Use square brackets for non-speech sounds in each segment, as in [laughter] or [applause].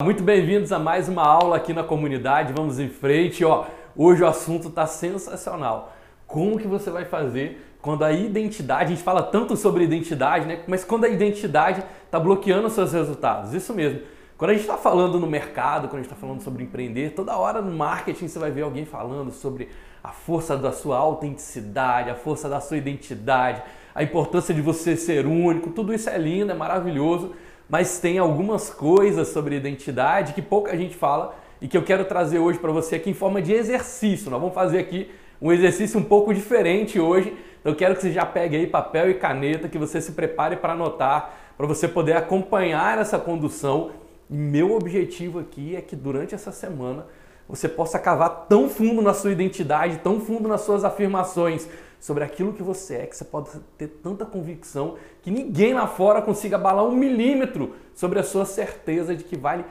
Muito bem-vindos a mais uma aula aqui na comunidade. Vamos em frente, ó. Hoje o assunto está sensacional. Como que você vai fazer quando a identidade, a gente fala tanto sobre identidade, né? Mas quando a identidade está bloqueando os seus resultados. Isso mesmo. Quando a gente está falando no mercado, quando a gente está falando sobre empreender, toda hora no marketing você vai ver alguém falando sobre a força da sua autenticidade, a força da sua identidade, a importância de você ser único. Tudo isso é lindo, é maravilhoso, mas tem algumas coisas sobre identidade que pouca gente fala e que eu quero trazer hoje para você aqui em forma de exercício. Nós vamos fazer aqui um exercício um pouco diferente hoje. Então eu quero que você já pegue aí papel e caneta, que você se prepare para anotar, para você poder acompanhar essa condução meu objetivo aqui é que durante essa semana você possa cavar tão fundo na sua identidade, tão fundo nas suas afirmações sobre aquilo que você é, que você pode ter tanta convicção que ninguém lá fora consiga abalar um milímetro sobre a sua certeza de que vale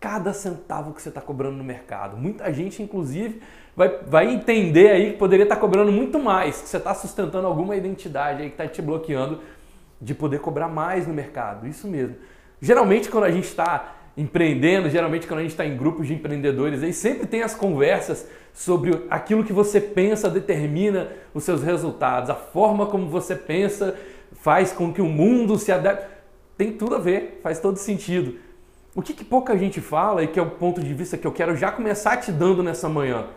cada centavo que você está cobrando no mercado. Muita gente, inclusive, vai, vai entender aí que poderia estar tá cobrando muito mais, que você está sustentando alguma identidade aí que está te bloqueando de poder cobrar mais no mercado. Isso mesmo. Geralmente, quando a gente está empreendendo, geralmente quando a gente está em grupos de empreendedores, aí sempre tem as conversas sobre aquilo que você pensa determina os seus resultados, a forma como você pensa faz com que o mundo se adapte. Tem tudo a ver, faz todo sentido. O que, que pouca gente fala e que é o ponto de vista que eu quero já começar te dando nessa manhã,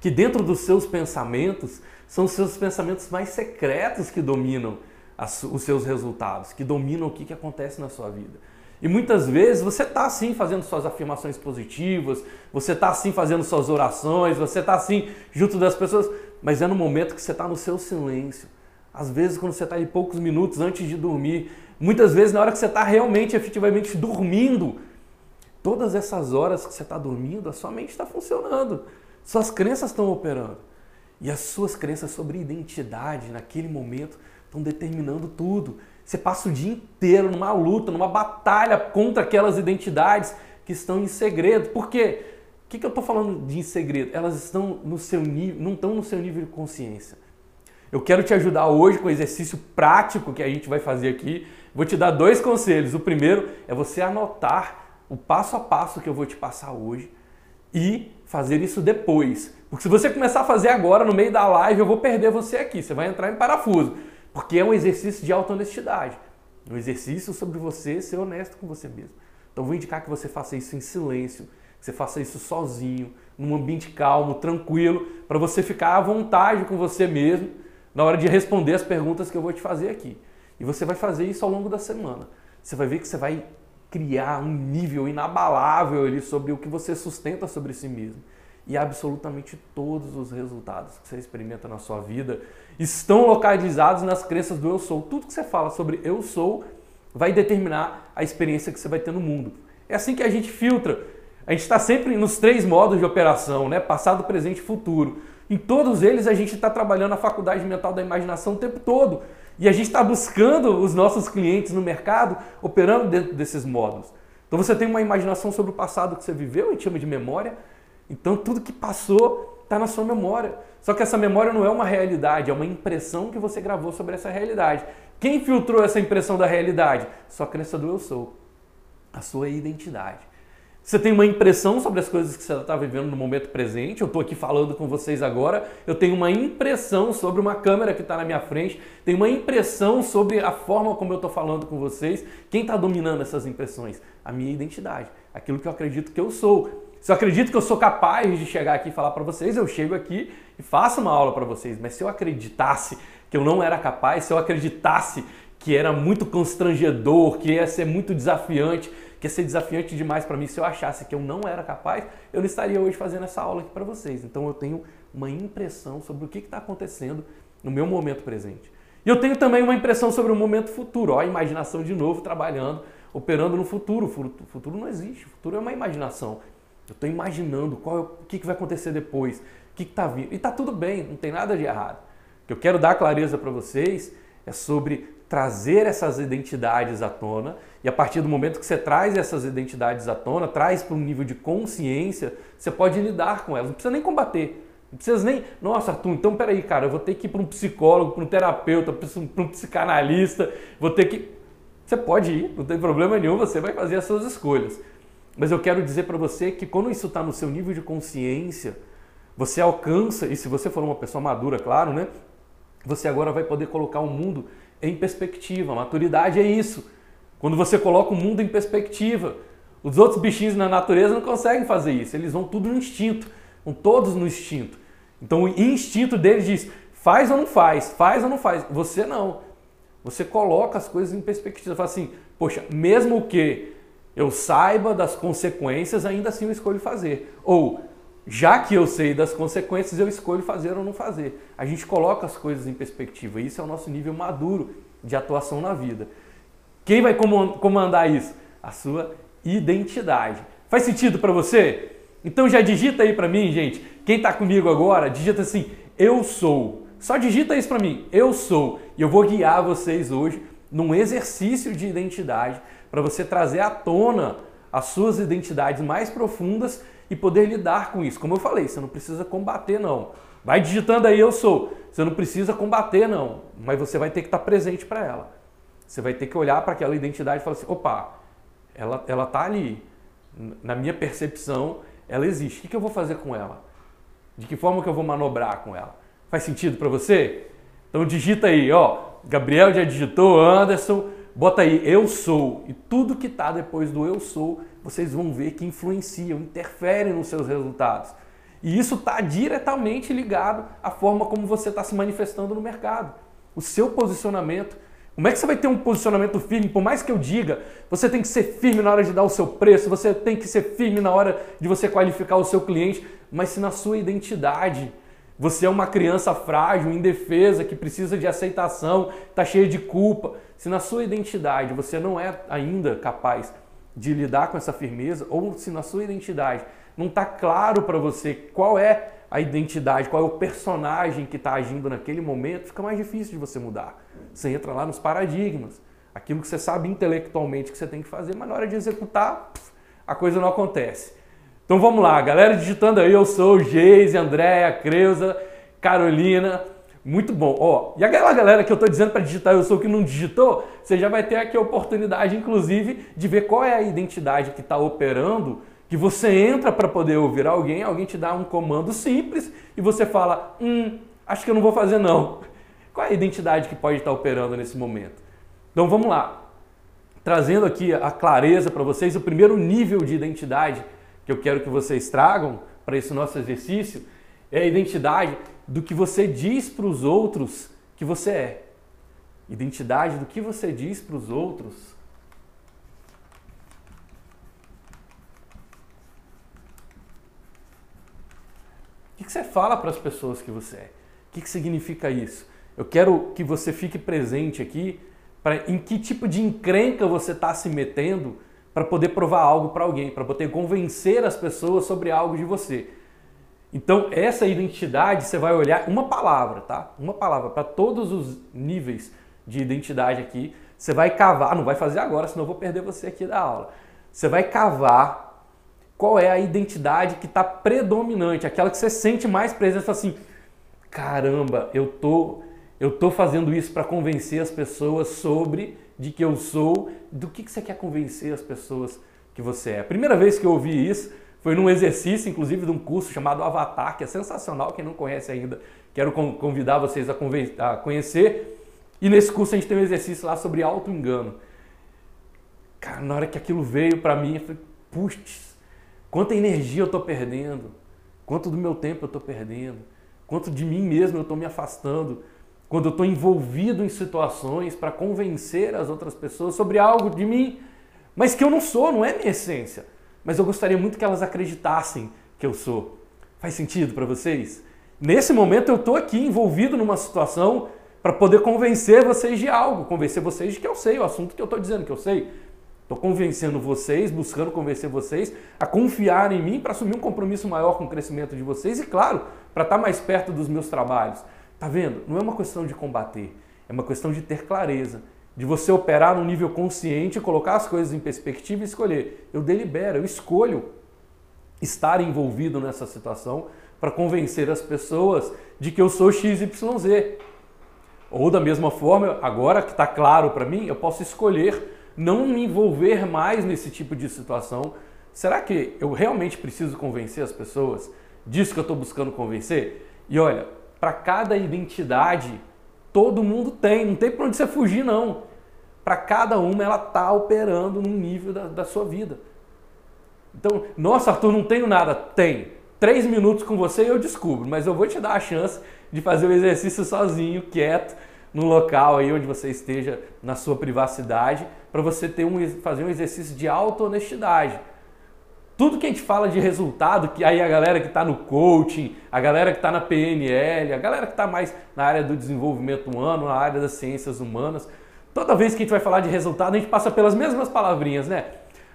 que dentro dos seus pensamentos são os seus pensamentos mais secretos que dominam os seus resultados, que dominam o que, que acontece na sua vida. E muitas vezes você está assim fazendo suas afirmações positivas, você está assim fazendo suas orações, você está assim junto das pessoas, mas é no momento que você está no seu silêncio. Às vezes, quando você está aí poucos minutos antes de dormir, muitas vezes na hora que você está realmente, efetivamente dormindo, todas essas horas que você está dormindo, a sua mente está funcionando, suas crenças estão operando. E as suas crenças sobre identidade naquele momento estão determinando tudo. Você passa o dia inteiro numa luta, numa batalha contra aquelas identidades que estão em segredo. Por quê? O que, que eu estou falando de em segredo? Elas estão no seu nível, não estão no seu nível de consciência. Eu quero te ajudar hoje com o exercício prático que a gente vai fazer aqui. Vou te dar dois conselhos. O primeiro é você anotar o passo a passo que eu vou te passar hoje e fazer isso depois. Porque se você começar a fazer agora, no meio da live, eu vou perder você aqui. Você vai entrar em parafuso. Porque é um exercício de auto-honestidade. Um exercício sobre você ser honesto com você mesmo. Então vou indicar que você faça isso em silêncio, que você faça isso sozinho, num ambiente calmo, tranquilo, para você ficar à vontade com você mesmo na hora de responder as perguntas que eu vou te fazer aqui. E você vai fazer isso ao longo da semana. Você vai ver que você vai criar um nível inabalável ali sobre o que você sustenta sobre si mesmo e absolutamente todos os resultados que você experimenta na sua vida estão localizados nas crenças do eu sou. Tudo que você fala sobre eu sou vai determinar a experiência que você vai ter no mundo. É assim que a gente filtra. A gente está sempre nos três modos de operação, né? Passado, presente e futuro. Em todos eles a gente está trabalhando a faculdade mental da imaginação o tempo todo. E a gente está buscando os nossos clientes no mercado operando dentro desses modos. Então você tem uma imaginação sobre o passado que você viveu, a gente chama de memória. Então tudo que passou está na sua memória. Só que essa memória não é uma realidade, é uma impressão que você gravou sobre essa realidade. Quem filtrou essa impressão da realidade? Sua crença do eu sou, a sua identidade. Você tem uma impressão sobre as coisas que você está vivendo no momento presente. Eu estou aqui falando com vocês agora. Eu tenho uma impressão sobre uma câmera que está na minha frente. Tenho uma impressão sobre a forma como eu estou falando com vocês. Quem está dominando essas impressões? A minha identidade, aquilo que eu acredito que eu sou. Se eu acredito que eu sou capaz de chegar aqui e falar para vocês, eu chego aqui e faço uma aula para vocês. Mas se eu acreditasse que eu não era capaz, se eu acreditasse que era muito constrangedor, que ia ser muito desafiante, que ia ser desafiante demais para mim, se eu achasse que eu não era capaz, eu não estaria hoje fazendo essa aula aqui para vocês. Então eu tenho uma impressão sobre o que está acontecendo no meu momento presente. E eu tenho também uma impressão sobre o momento futuro, ó, a imaginação de novo trabalhando, operando no futuro. O futuro não existe, o futuro é uma imaginação. Eu estou imaginando qual, é o que, que vai acontecer depois, o que está vindo. E está tudo bem, não tem nada de errado. O que eu quero dar clareza para vocês é sobre trazer essas identidades à tona e a partir do momento que você traz essas identidades à tona, traz para um nível de consciência, você pode lidar com elas, não precisa nem combater. Não precisa nem, nossa, Arthur, então peraí, cara, eu vou ter que ir para um psicólogo, para um terapeuta, para um psicanalista, vou ter que. Você pode ir, não tem problema nenhum, você vai fazer as suas escolhas. Mas eu quero dizer para você que quando isso está no seu nível de consciência, você alcança, e se você for uma pessoa madura, claro, né? Você agora vai poder colocar o mundo em perspectiva. Maturidade é isso. Quando você coloca o mundo em perspectiva. Os outros bichinhos na natureza não conseguem fazer isso. Eles vão tudo no instinto. Vão todos no instinto. Então o instinto deles diz: faz ou não faz, faz ou não faz. Você não. Você coloca as coisas em perspectiva. Fala assim: poxa, mesmo que eu saiba das consequências, ainda assim eu escolho fazer. Ou já que eu sei das consequências, eu escolho fazer ou não fazer. A gente coloca as coisas em perspectiva. Isso é o nosso nível maduro de atuação na vida. Quem vai comandar isso? A sua identidade. Faz sentido para você? Então já digita aí para mim, gente. Quem está comigo agora, digita assim: eu sou. Só digita isso para mim. Eu sou. E eu vou guiar vocês hoje num exercício de identidade para você trazer à tona as suas identidades mais profundas e poder lidar com isso. Como eu falei, você não precisa combater, não. Vai digitando aí, eu sou. Você não precisa combater, não. Mas você vai ter que estar presente para ela. Você vai ter que olhar para aquela identidade e falar assim: opa, ela, ela tá ali. Na minha percepção, ela existe. O que, que eu vou fazer com ela? De que forma que eu vou manobrar com ela? Faz sentido para você? Então digita aí, ó. Gabriel já digitou, Anderson, bota aí eu sou. E tudo que está depois do eu sou vocês vão ver que influenciam, interferem nos seus resultados. E isso está diretamente ligado à forma como você está se manifestando no mercado. O seu posicionamento. Como é que você vai ter um posicionamento firme? Por mais que eu diga, você tem que ser firme na hora de dar o seu preço, você tem que ser firme na hora de você qualificar o seu cliente, mas se na sua identidade você é uma criança frágil, indefesa, que precisa de aceitação, está cheia de culpa, se na sua identidade você não é ainda capaz de lidar com essa firmeza, ou se na sua identidade não está claro para você qual é a identidade, qual é o personagem que está agindo naquele momento, fica mais difícil de você mudar. Você entra lá nos paradigmas, aquilo que você sabe intelectualmente que você tem que fazer, mas na hora de executar, a coisa não acontece. Então vamos lá, galera digitando aí, eu sou Geise, Andréia, Creuza, Carolina, muito bom. Ó, e aquela galera que eu estou dizendo para digitar eu sou que não digitou, você já vai ter aqui a oportunidade, inclusive, de ver qual é a identidade que está operando, que você entra para poder ouvir alguém, alguém te dá um comando simples e você fala, hum, acho que eu não vou fazer não. Qual é a identidade que pode estar tá operando nesse momento? Então vamos lá. Trazendo aqui a clareza para vocês, o primeiro nível de identidade que eu quero que vocês tragam para esse nosso exercício é a identidade do que você diz para os outros que você é. Identidade do que você diz para os outros. O que você fala para as pessoas que você é? O que significa isso? Eu quero que você fique presente aqui para em que tipo de encrenca você está se metendo para poder provar algo para alguém, para poder convencer as pessoas sobre algo de você. Então, essa identidade, você vai olhar uma palavra, tá? Uma palavra para todos os níveis de identidade aqui. Você vai cavar, não vai fazer agora, senão eu vou perder você aqui da aula. Você vai cavar qual é a identidade que está predominante, aquela que você sente mais presença assim, caramba, eu tô eu tô fazendo isso para convencer as pessoas sobre de que eu sou, do que, que você quer convencer as pessoas que você é. A primeira vez que eu ouvi isso, foi num exercício, inclusive, de um curso chamado Avatar, que é sensacional. Quem não conhece ainda, quero convidar vocês a conhecer. E nesse curso a gente tem um exercício lá sobre auto-engano. Cara, na hora que aquilo veio para mim, eu falei, putz, quanta energia eu estou perdendo, quanto do meu tempo eu estou perdendo, quanto de mim mesmo eu estou me afastando, quando eu estou envolvido em situações para convencer as outras pessoas sobre algo de mim, mas que eu não sou, não é minha essência mas eu gostaria muito que elas acreditassem que eu sou. Faz sentido para vocês? Nesse momento eu estou aqui envolvido numa situação para poder convencer vocês de algo, convencer vocês de que eu sei o assunto que eu estou dizendo que eu sei. Estou convencendo vocês, buscando convencer vocês a confiar em mim para assumir um compromisso maior com o crescimento de vocês e, claro, para estar tá mais perto dos meus trabalhos. Tá vendo? Não é uma questão de combater, é uma questão de ter clareza de você operar num nível consciente, colocar as coisas em perspectiva e escolher. Eu delibero, eu escolho estar envolvido nessa situação para convencer as pessoas de que eu sou XYZ. Ou da mesma forma, agora que está claro para mim, eu posso escolher não me envolver mais nesse tipo de situação será que eu realmente preciso convencer as pessoas disso que eu estou buscando convencer? E olha, para cada identidade, todo mundo tem, não tem para onde você fugir não. Para cada uma ela está operando num nível da, da sua vida. Então, nossa, Arthur, não tenho nada. Tem. Três minutos com você e eu descubro, mas eu vou te dar a chance de fazer o exercício sozinho, quieto, no local aí onde você esteja na sua privacidade, para você ter um, fazer um exercício de auto-honestidade. Tudo que a gente fala de resultado, que aí a galera que está no coaching, a galera que está na PNL, a galera que está mais na área do desenvolvimento humano, na área das ciências humanas, toda vez que a gente vai falar de resultado, a gente passa pelas mesmas palavrinhas, né?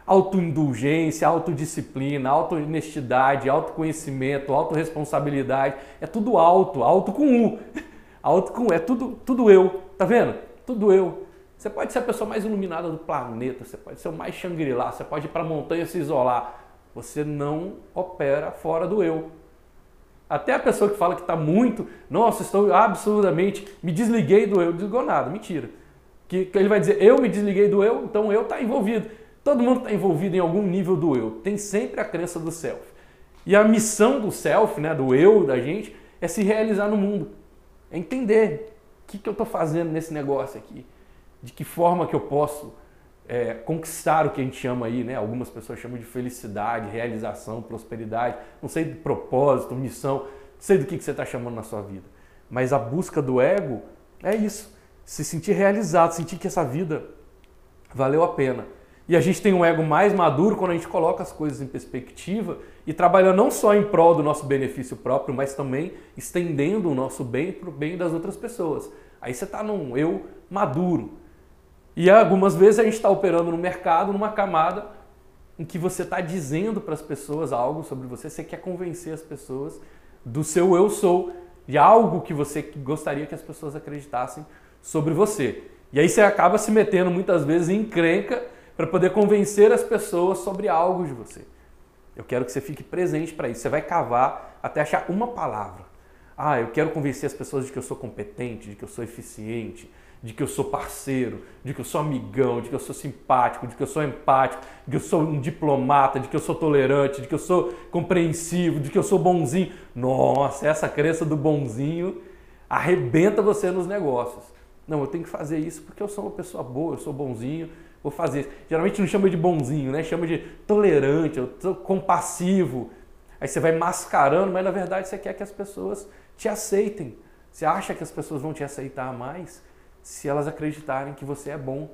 autoindulgência, autodisciplina, auto-honestidade, autoconhecimento, autorresponsabilidade. É tudo alto, alto com U. [laughs] Alto com U, é tudo, tudo eu. Tá vendo? Tudo eu. Você pode ser a pessoa mais iluminada do planeta, você pode ser o mais Shangri-La, você pode ir para a montanha se isolar. Você não opera fora do eu. Até a pessoa que fala que está muito, nossa, estou absurdamente, me desliguei do eu, desligou nada, mentira. Que, que ele vai dizer, eu me desliguei do eu, então eu está envolvido. Todo mundo está envolvido em algum nível do eu. Tem sempre a crença do self. E a missão do self, né, do eu da gente, é se realizar no mundo. É entender o que, que eu estou fazendo nesse negócio aqui. De que forma que eu posso é, conquistar o que a gente chama aí, né? Algumas pessoas chamam de felicidade, realização, prosperidade. Não sei de propósito, missão. Não sei do que, que você está chamando na sua vida. Mas a busca do ego é isso. Se sentir realizado, sentir que essa vida valeu a pena. E a gente tem um ego mais maduro quando a gente coloca as coisas em perspectiva e trabalha não só em prol do nosso benefício próprio, mas também estendendo o nosso bem para o bem das outras pessoas. Aí você está num eu maduro. E algumas vezes a gente está operando no mercado numa camada em que você está dizendo para as pessoas algo sobre você, você quer convencer as pessoas do seu eu sou, de algo que você gostaria que as pessoas acreditassem sobre você. E aí você acaba se metendo muitas vezes em encrenca para poder convencer as pessoas sobre algo de você. Eu quero que você fique presente para isso. Você vai cavar até achar uma palavra. Ah, eu quero convencer as pessoas de que eu sou competente, de que eu sou eficiente, de que eu sou parceiro, de que eu sou amigão, de que eu sou simpático, de que eu sou empático, de que eu sou um diplomata, de que eu sou tolerante, de que eu sou compreensivo, de que eu sou bonzinho. Nossa, essa crença do bonzinho arrebenta você nos negócios. Não, eu tenho que fazer isso porque eu sou uma pessoa boa, eu sou bonzinho, vou fazer. Geralmente não chama de bonzinho, né? Chama de tolerante, compassivo. Aí você vai mascarando, mas na verdade você quer que as pessoas te aceitem. Você acha que as pessoas vão te aceitar mais se elas acreditarem que você é bom,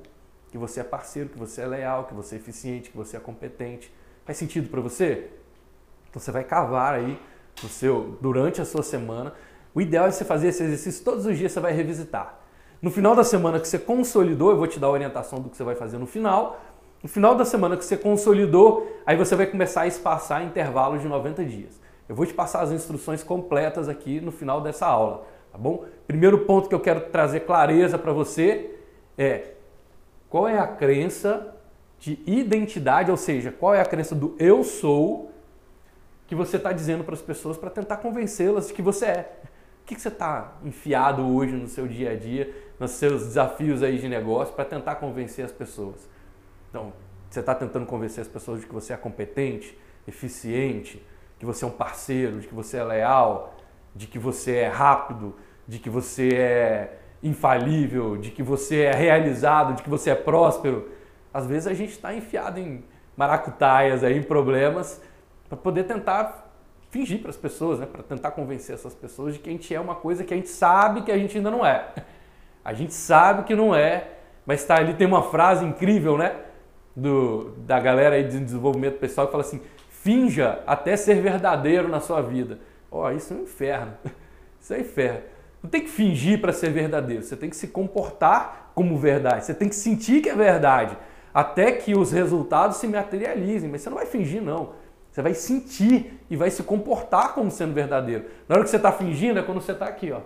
que você é parceiro, que você é leal, que você é eficiente, que você é competente. Faz sentido para você? Então você vai cavar aí no seu, durante a sua semana. O ideal é você fazer esse exercício todos os dias, você vai revisitar. No final da semana que você consolidou, eu vou te dar a orientação do que você vai fazer no final. No final da semana que você consolidou, aí você vai começar a espaçar intervalos de 90 dias. Eu vou te passar as instruções completas aqui no final dessa aula, tá bom? Primeiro ponto que eu quero trazer clareza para você é qual é a crença de identidade, ou seja, qual é a crença do eu sou que você está dizendo para as pessoas para tentar convencê-las de que você é. O que, que você está enfiado hoje no seu dia a dia nos seus desafios aí de negócio para tentar convencer as pessoas. Então, você está tentando convencer as pessoas de que você é competente, eficiente, que você é um parceiro, de que você é leal, de que você é rápido, de que você é infalível, de que você é realizado, de que você é próspero. Às vezes a gente está enfiado em maracutaias, aí, em problemas, para poder tentar fingir para as pessoas, né? para tentar convencer essas pessoas de que a gente é uma coisa que a gente sabe que a gente ainda não é. A gente sabe que não é, mas está ali, tem uma frase incrível, né? Do, da galera aí de desenvolvimento pessoal que fala assim: finja até ser verdadeiro na sua vida. Ó, oh, isso é um inferno. [laughs] Isso é inferno. Não tem que fingir para ser verdadeiro, você tem que se comportar como verdade, você tem que sentir que é verdade, até que os resultados se materializem, mas você não vai fingir, não. Você vai sentir e vai se comportar como sendo verdadeiro. Na hora que você está fingindo é quando você está aqui, ó.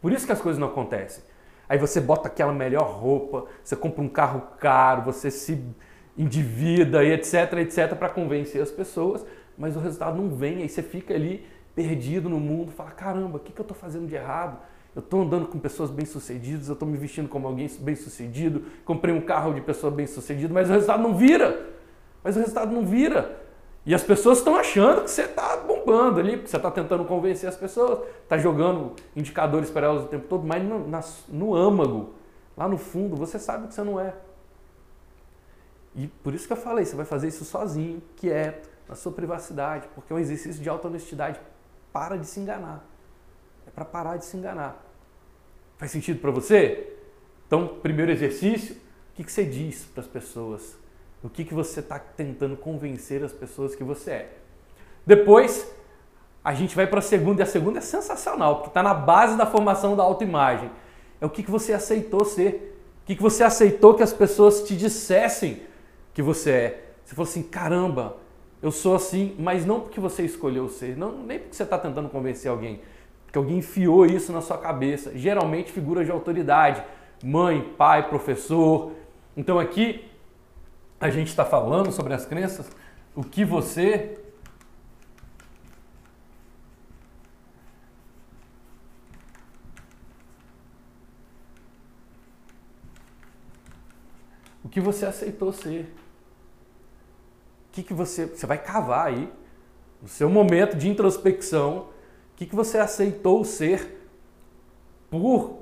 Por isso que as coisas não acontecem. Aí você bota aquela melhor roupa, você compra um carro caro, você se endivida e etc, etc, para convencer as pessoas, mas o resultado não vem, aí você fica ali perdido no mundo, fala, caramba, o que, que eu estou fazendo de errado? Eu estou andando com pessoas bem-sucedidas, eu estou me vestindo como alguém bem-sucedido, comprei um carro de pessoa bem-sucedida, mas o resultado não vira. mas o resultado não vira. E as pessoas estão achando que você está bombando ali, porque você está tentando convencer as pessoas, está jogando indicadores para elas o tempo todo, mas no, na, no âmago, lá no fundo, você sabe que você não é. E por isso que eu falei, você vai fazer isso sozinho, quieto, na sua privacidade, porque é um exercício de alta honestidade. Para de se enganar. É para parar de se enganar. Faz sentido para você? Então, primeiro exercício, o que, que você diz para as pessoas? O que, que você está tentando convencer as pessoas que você é? Depois, a gente vai para a segunda, e a segunda é sensacional, porque está na base da formação da autoimagem. É o que, que você aceitou ser. O que, que você aceitou que as pessoas te dissessem que você é. Você falou assim: caramba, eu sou assim, mas não porque você escolheu ser, não, nem porque você está tentando convencer alguém, porque alguém enfiou isso na sua cabeça. Geralmente figuras de autoridade, mãe, pai, professor. Então aqui a gente está falando sobre as crenças, o que você o que você aceitou ser que, que você, você vai cavar aí, no seu momento de introspecção, o que, que você aceitou ser por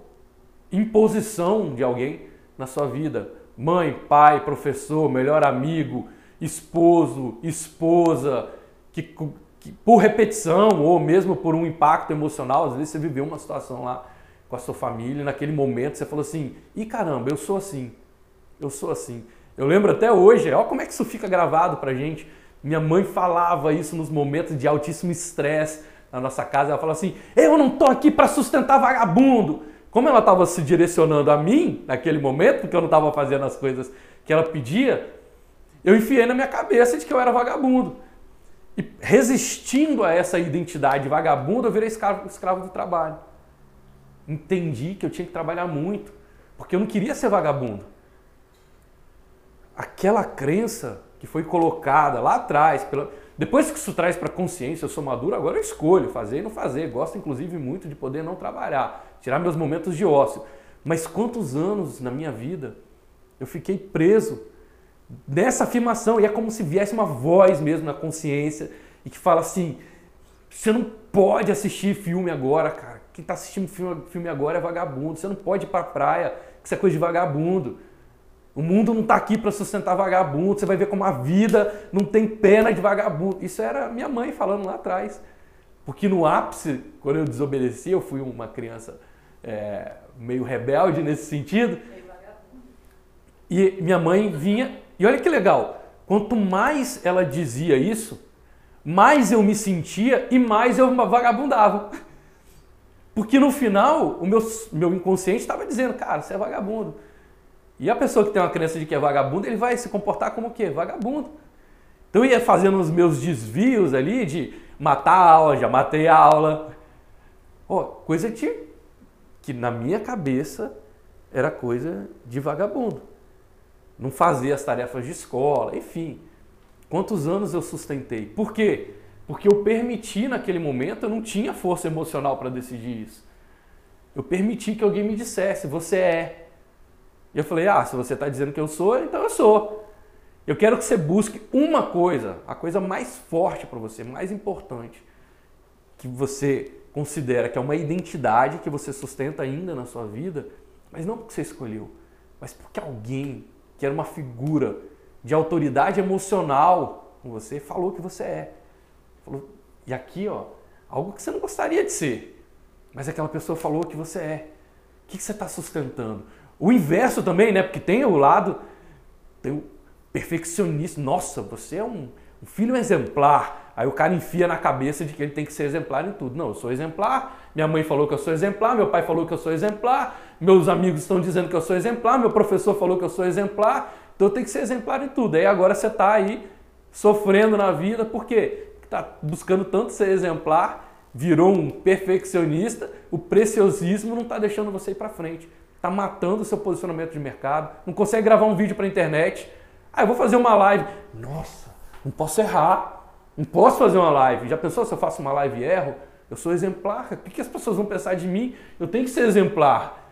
imposição de alguém na sua vida. Mãe, pai, professor, melhor amigo, esposo, esposa, que, que, por repetição ou mesmo por um impacto emocional, às vezes você viveu uma situação lá com a sua família, naquele momento você falou assim: "E caramba, eu sou assim. Eu sou assim". Eu lembro até hoje, olha como é que isso fica gravado pra gente. Minha mãe falava isso nos momentos de altíssimo estresse na nossa casa. Ela falava assim: Eu não tô aqui para sustentar vagabundo. Como ela estava se direcionando a mim naquele momento, porque eu não estava fazendo as coisas que ela pedia, eu enfiei na minha cabeça de que eu era vagabundo. E resistindo a essa identidade vagabunda, eu virei escravo, escravo do trabalho. Entendi que eu tinha que trabalhar muito, porque eu não queria ser vagabundo aquela crença que foi colocada lá atrás, pela... depois que isso traz para a consciência, eu sou maduro, agora eu escolho fazer e não fazer. Gosto, inclusive, muito de poder não trabalhar, tirar meus momentos de ócio. Mas quantos anos na minha vida eu fiquei preso nessa afirmação? E é como se viesse uma voz mesmo na consciência e que fala assim: você não pode assistir filme agora, cara. Quem está assistindo filme agora é vagabundo. Você não pode ir para a praia, que isso é coisa de vagabundo. O mundo não está aqui para sustentar vagabundo. Você vai ver como a vida não tem pena de vagabundo. Isso era minha mãe falando lá atrás. Porque no ápice, quando eu desobedeci, eu fui uma criança é, meio rebelde nesse sentido. E minha mãe vinha. E olha que legal. Quanto mais ela dizia isso, mais eu me sentia e mais eu vagabundava. Porque no final, o meu, meu inconsciente estava dizendo, cara, você é vagabundo. E a pessoa que tem uma crença de que é vagabundo, ele vai se comportar como o quê? Vagabundo. Então eu ia fazendo os meus desvios ali de matar a aula, já matei a aula. Oh, coisa de, que na minha cabeça era coisa de vagabundo. Não fazia as tarefas de escola, enfim. Quantos anos eu sustentei? Por quê? Porque eu permiti naquele momento, eu não tinha força emocional para decidir isso. Eu permiti que alguém me dissesse, você é. E eu falei: ah, se você está dizendo que eu sou, então eu sou. Eu quero que você busque uma coisa, a coisa mais forte para você, mais importante, que você considera que é uma identidade que você sustenta ainda na sua vida, mas não porque você escolheu, mas porque alguém que era uma figura de autoridade emocional com você falou que você é. Falou, e aqui, ó, algo que você não gostaria de ser, mas aquela pessoa falou que você é. O que você está sustentando? O inverso também, né? Porque tem o lado, tem o perfeccionista. Nossa, você é um, um filho exemplar. Aí o cara enfia na cabeça de que ele tem que ser exemplar em tudo. Não, eu sou exemplar. Minha mãe falou que eu sou exemplar. Meu pai falou que eu sou exemplar. Meus amigos estão dizendo que eu sou exemplar. Meu professor falou que eu sou exemplar. Então eu tenho que ser exemplar em tudo. Aí agora você está aí sofrendo na vida. Por quê? Está buscando tanto ser exemplar, virou um perfeccionista. O preciosismo não está deixando você ir para frente está matando o seu posicionamento de mercado, não consegue gravar um vídeo para internet. Ah, eu vou fazer uma live. Nossa, não posso errar, não posso fazer uma live. Já pensou se eu faço uma live e erro? Eu sou exemplar. O que as pessoas vão pensar de mim? Eu tenho que ser exemplar.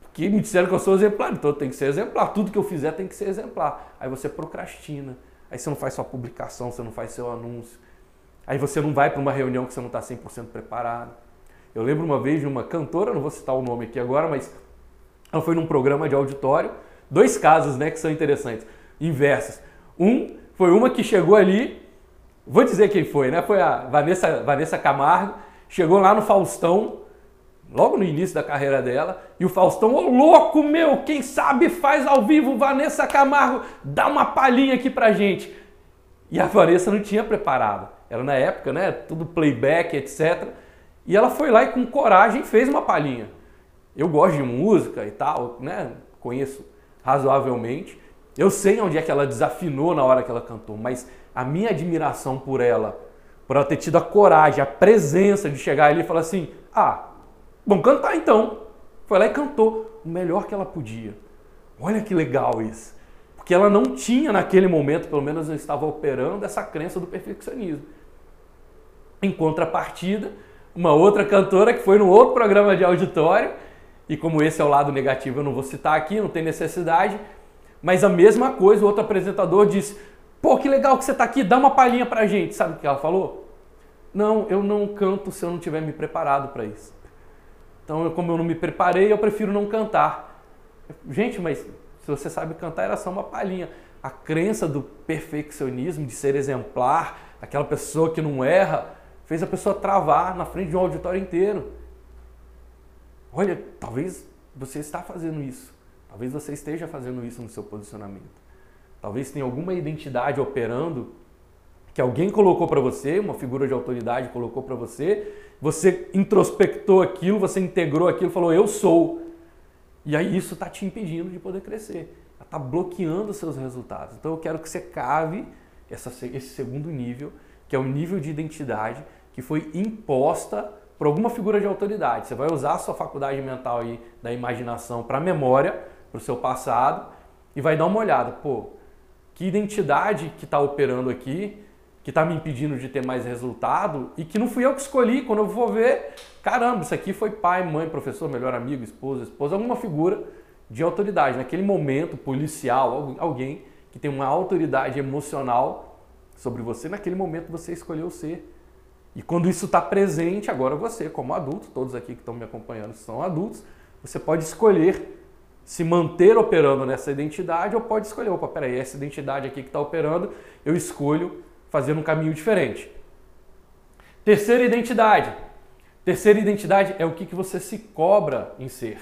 Porque me disseram que eu sou exemplar, então eu tenho que ser exemplar. Tudo que eu fizer tem que ser exemplar. Aí você procrastina. Aí você não faz sua publicação, você não faz seu anúncio. Aí você não vai para uma reunião que você não está 100% preparado. Eu lembro uma vez de uma cantora, não vou citar o nome aqui agora, mas ela foi num programa de auditório. Dois casos né, que são interessantes, inversos. Um foi uma que chegou ali, vou dizer quem foi, né? Foi a Vanessa, Vanessa Camargo, chegou lá no Faustão, logo no início da carreira dela, e o Faustão, ô louco meu, quem sabe faz ao vivo, Vanessa Camargo, dá uma palhinha aqui pra gente. E a Vanessa não tinha preparado. Era na época, né? Tudo playback, etc. E ela foi lá e com coragem fez uma palhinha. Eu gosto de música e tal, né? Conheço razoavelmente. Eu sei onde é que ela desafinou na hora que ela cantou, mas a minha admiração por ela, por ela ter tido a coragem, a presença de chegar ali e falar assim: ah, vamos cantar então. Foi lá e cantou o melhor que ela podia. Olha que legal isso. Porque ela não tinha naquele momento, pelo menos não estava operando, essa crença do perfeccionismo. Em contrapartida, uma outra cantora que foi num outro programa de auditório, e como esse é o lado negativo, eu não vou citar aqui, não tem necessidade, mas a mesma coisa, o outro apresentador disse: Pô, que legal que você está aqui, dá uma palhinha pra gente. Sabe o que ela falou? Não, eu não canto se eu não tiver me preparado para isso. Então, como eu não me preparei, eu prefiro não cantar. Gente, mas se você sabe cantar, era só uma palhinha. A crença do perfeccionismo, de ser exemplar, aquela pessoa que não erra, fez a pessoa travar na frente de um auditório inteiro. Olha, talvez você está fazendo isso. Talvez você esteja fazendo isso no seu posicionamento. Talvez tenha alguma identidade operando que alguém colocou para você, uma figura de autoridade colocou para você, você introspectou aquilo, você integrou aquilo, falou eu sou. E aí isso está te impedindo de poder crescer, está bloqueando seus resultados. Então eu quero que você cave essa, esse segundo nível, que é o nível de identidade que foi imposta por alguma figura de autoridade. Você vai usar a sua faculdade mental aí da imaginação para a memória, para o seu passado e vai dar uma olhada, pô, que identidade que está operando aqui, que está me impedindo de ter mais resultado e que não fui eu que escolhi. Quando eu vou ver, caramba, isso aqui foi pai, mãe, professor, melhor amigo, esposa, esposa, alguma figura de autoridade. Naquele momento, policial, alguém que tem uma autoridade emocional sobre você, naquele momento você escolheu ser. E quando isso está presente, agora você, como adulto, todos aqui que estão me acompanhando são adultos, você pode escolher se manter operando nessa identidade ou pode escolher, opa, peraí, essa identidade aqui que está operando, eu escolho fazer um caminho diferente. Terceira identidade. Terceira identidade é o que, que você se cobra em ser.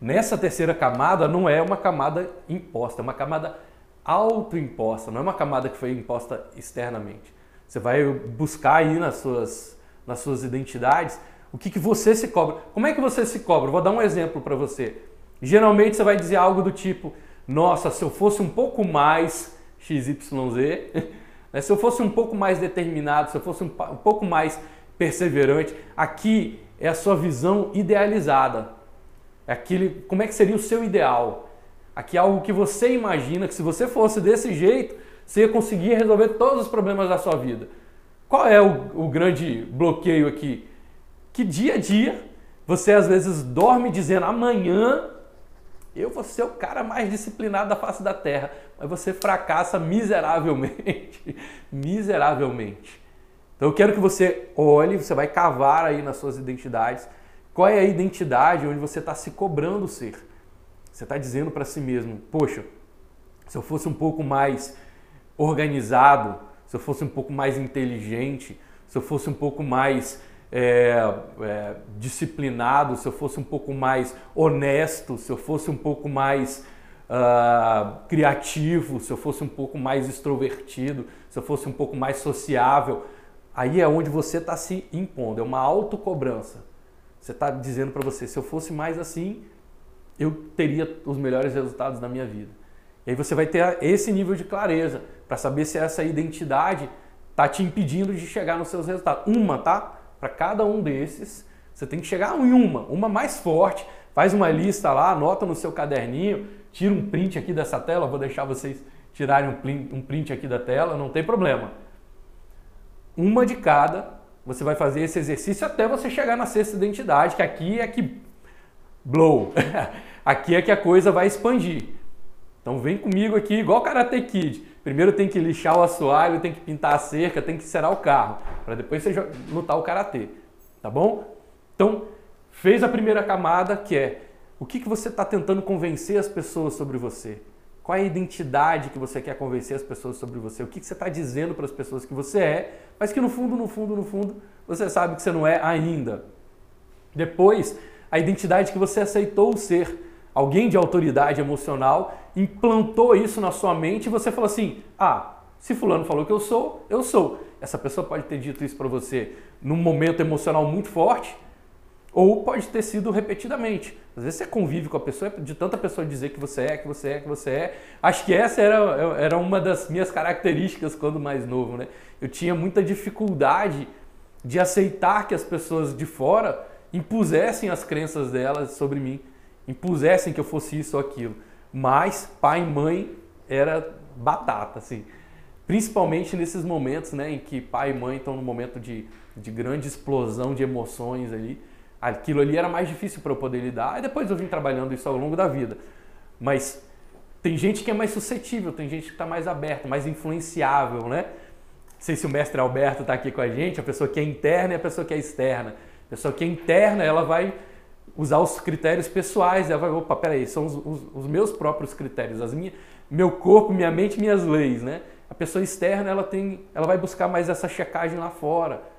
Nessa terceira camada não é uma camada imposta, é uma camada autoimposta, não é uma camada que foi imposta externamente. Você vai buscar aí nas suas, nas suas identidades o que, que você se cobra. Como é que você se cobra? Vou dar um exemplo para você. Geralmente você vai dizer algo do tipo: Nossa, se eu fosse um pouco mais XYZ, [laughs] né? se eu fosse um pouco mais determinado, se eu fosse um, um pouco mais perseverante, aqui é a sua visão idealizada. É aquele, como é que seria o seu ideal? Aqui é algo que você imagina que se você fosse desse jeito, você ia conseguir resolver todos os problemas da sua vida. Qual é o, o grande bloqueio aqui? Que dia a dia você às vezes dorme dizendo amanhã eu vou ser o cara mais disciplinado da face da terra, mas você fracassa miseravelmente, [laughs] miseravelmente. Então eu quero que você olhe, você vai cavar aí nas suas identidades qual é a identidade onde você está se cobrando ser? Você está dizendo para si mesmo, poxa, se eu fosse um pouco mais organizado, se eu fosse um pouco mais inteligente, se eu fosse um pouco mais é, é, disciplinado, se eu fosse um pouco mais honesto, se eu fosse um pouco mais uh, criativo, se eu fosse um pouco mais extrovertido, se eu fosse um pouco mais sociável, aí é onde você está se impondo, é uma autocobrança. Você está dizendo para você, se eu fosse mais assim, eu teria os melhores resultados na minha vida. E aí você vai ter esse nível de clareza para saber se essa identidade está te impedindo de chegar nos seus resultados. Uma, tá? Para cada um desses, você tem que chegar em uma, uma mais forte. Faz uma lista lá, anota no seu caderninho, tira um print aqui dessa tela, vou deixar vocês tirarem um print aqui da tela, não tem problema. uma de cada. Você vai fazer esse exercício até você chegar na sexta identidade, que aqui é que blow. [laughs] aqui é que a coisa vai expandir. Então vem comigo aqui, igual Karate Kid. Primeiro tem que lixar o assoalho, tem que pintar a cerca, tem que serar o carro, para depois você lutar o karatê, tá bom? Então, fez a primeira camada, que é o que, que você está tentando convencer as pessoas sobre você? Qual é a identidade que você quer convencer as pessoas sobre você? O que, que você está dizendo para as pessoas que você é, mas que no fundo, no fundo, no fundo, você sabe que você não é ainda. Depois, a identidade que você aceitou ser. Alguém de autoridade emocional implantou isso na sua mente e você falou assim: ah, se fulano falou que eu sou, eu sou. Essa pessoa pode ter dito isso para você num momento emocional muito forte, ou pode ter sido repetidamente. Às vezes você convive com a pessoa, de tanta pessoa dizer que você é, que você é, que você é. Acho que essa era, era uma das minhas características quando mais novo, né? Eu tinha muita dificuldade de aceitar que as pessoas de fora impusessem as crenças delas sobre mim, impusessem que eu fosse isso ou aquilo. Mas pai e mãe era batata, assim. Principalmente nesses momentos né, em que pai e mãe estão num momento de, de grande explosão de emoções ali aquilo ali era mais difícil para eu poder lidar. E depois eu vim trabalhando isso ao longo da vida. Mas tem gente que é mais suscetível, tem gente que está mais aberta, mais influenciável, né? Não sei se o mestre Alberto está aqui com a gente, a pessoa que é interna e a pessoa que é externa. Pessoa que é interna, ela vai usar os critérios pessoais, ela vai, opa, peraí, são os, os, os meus próprios critérios, as minhas, meu corpo, minha mente, minhas leis, né? A pessoa externa, ela tem, ela vai buscar mais essa checagem lá fora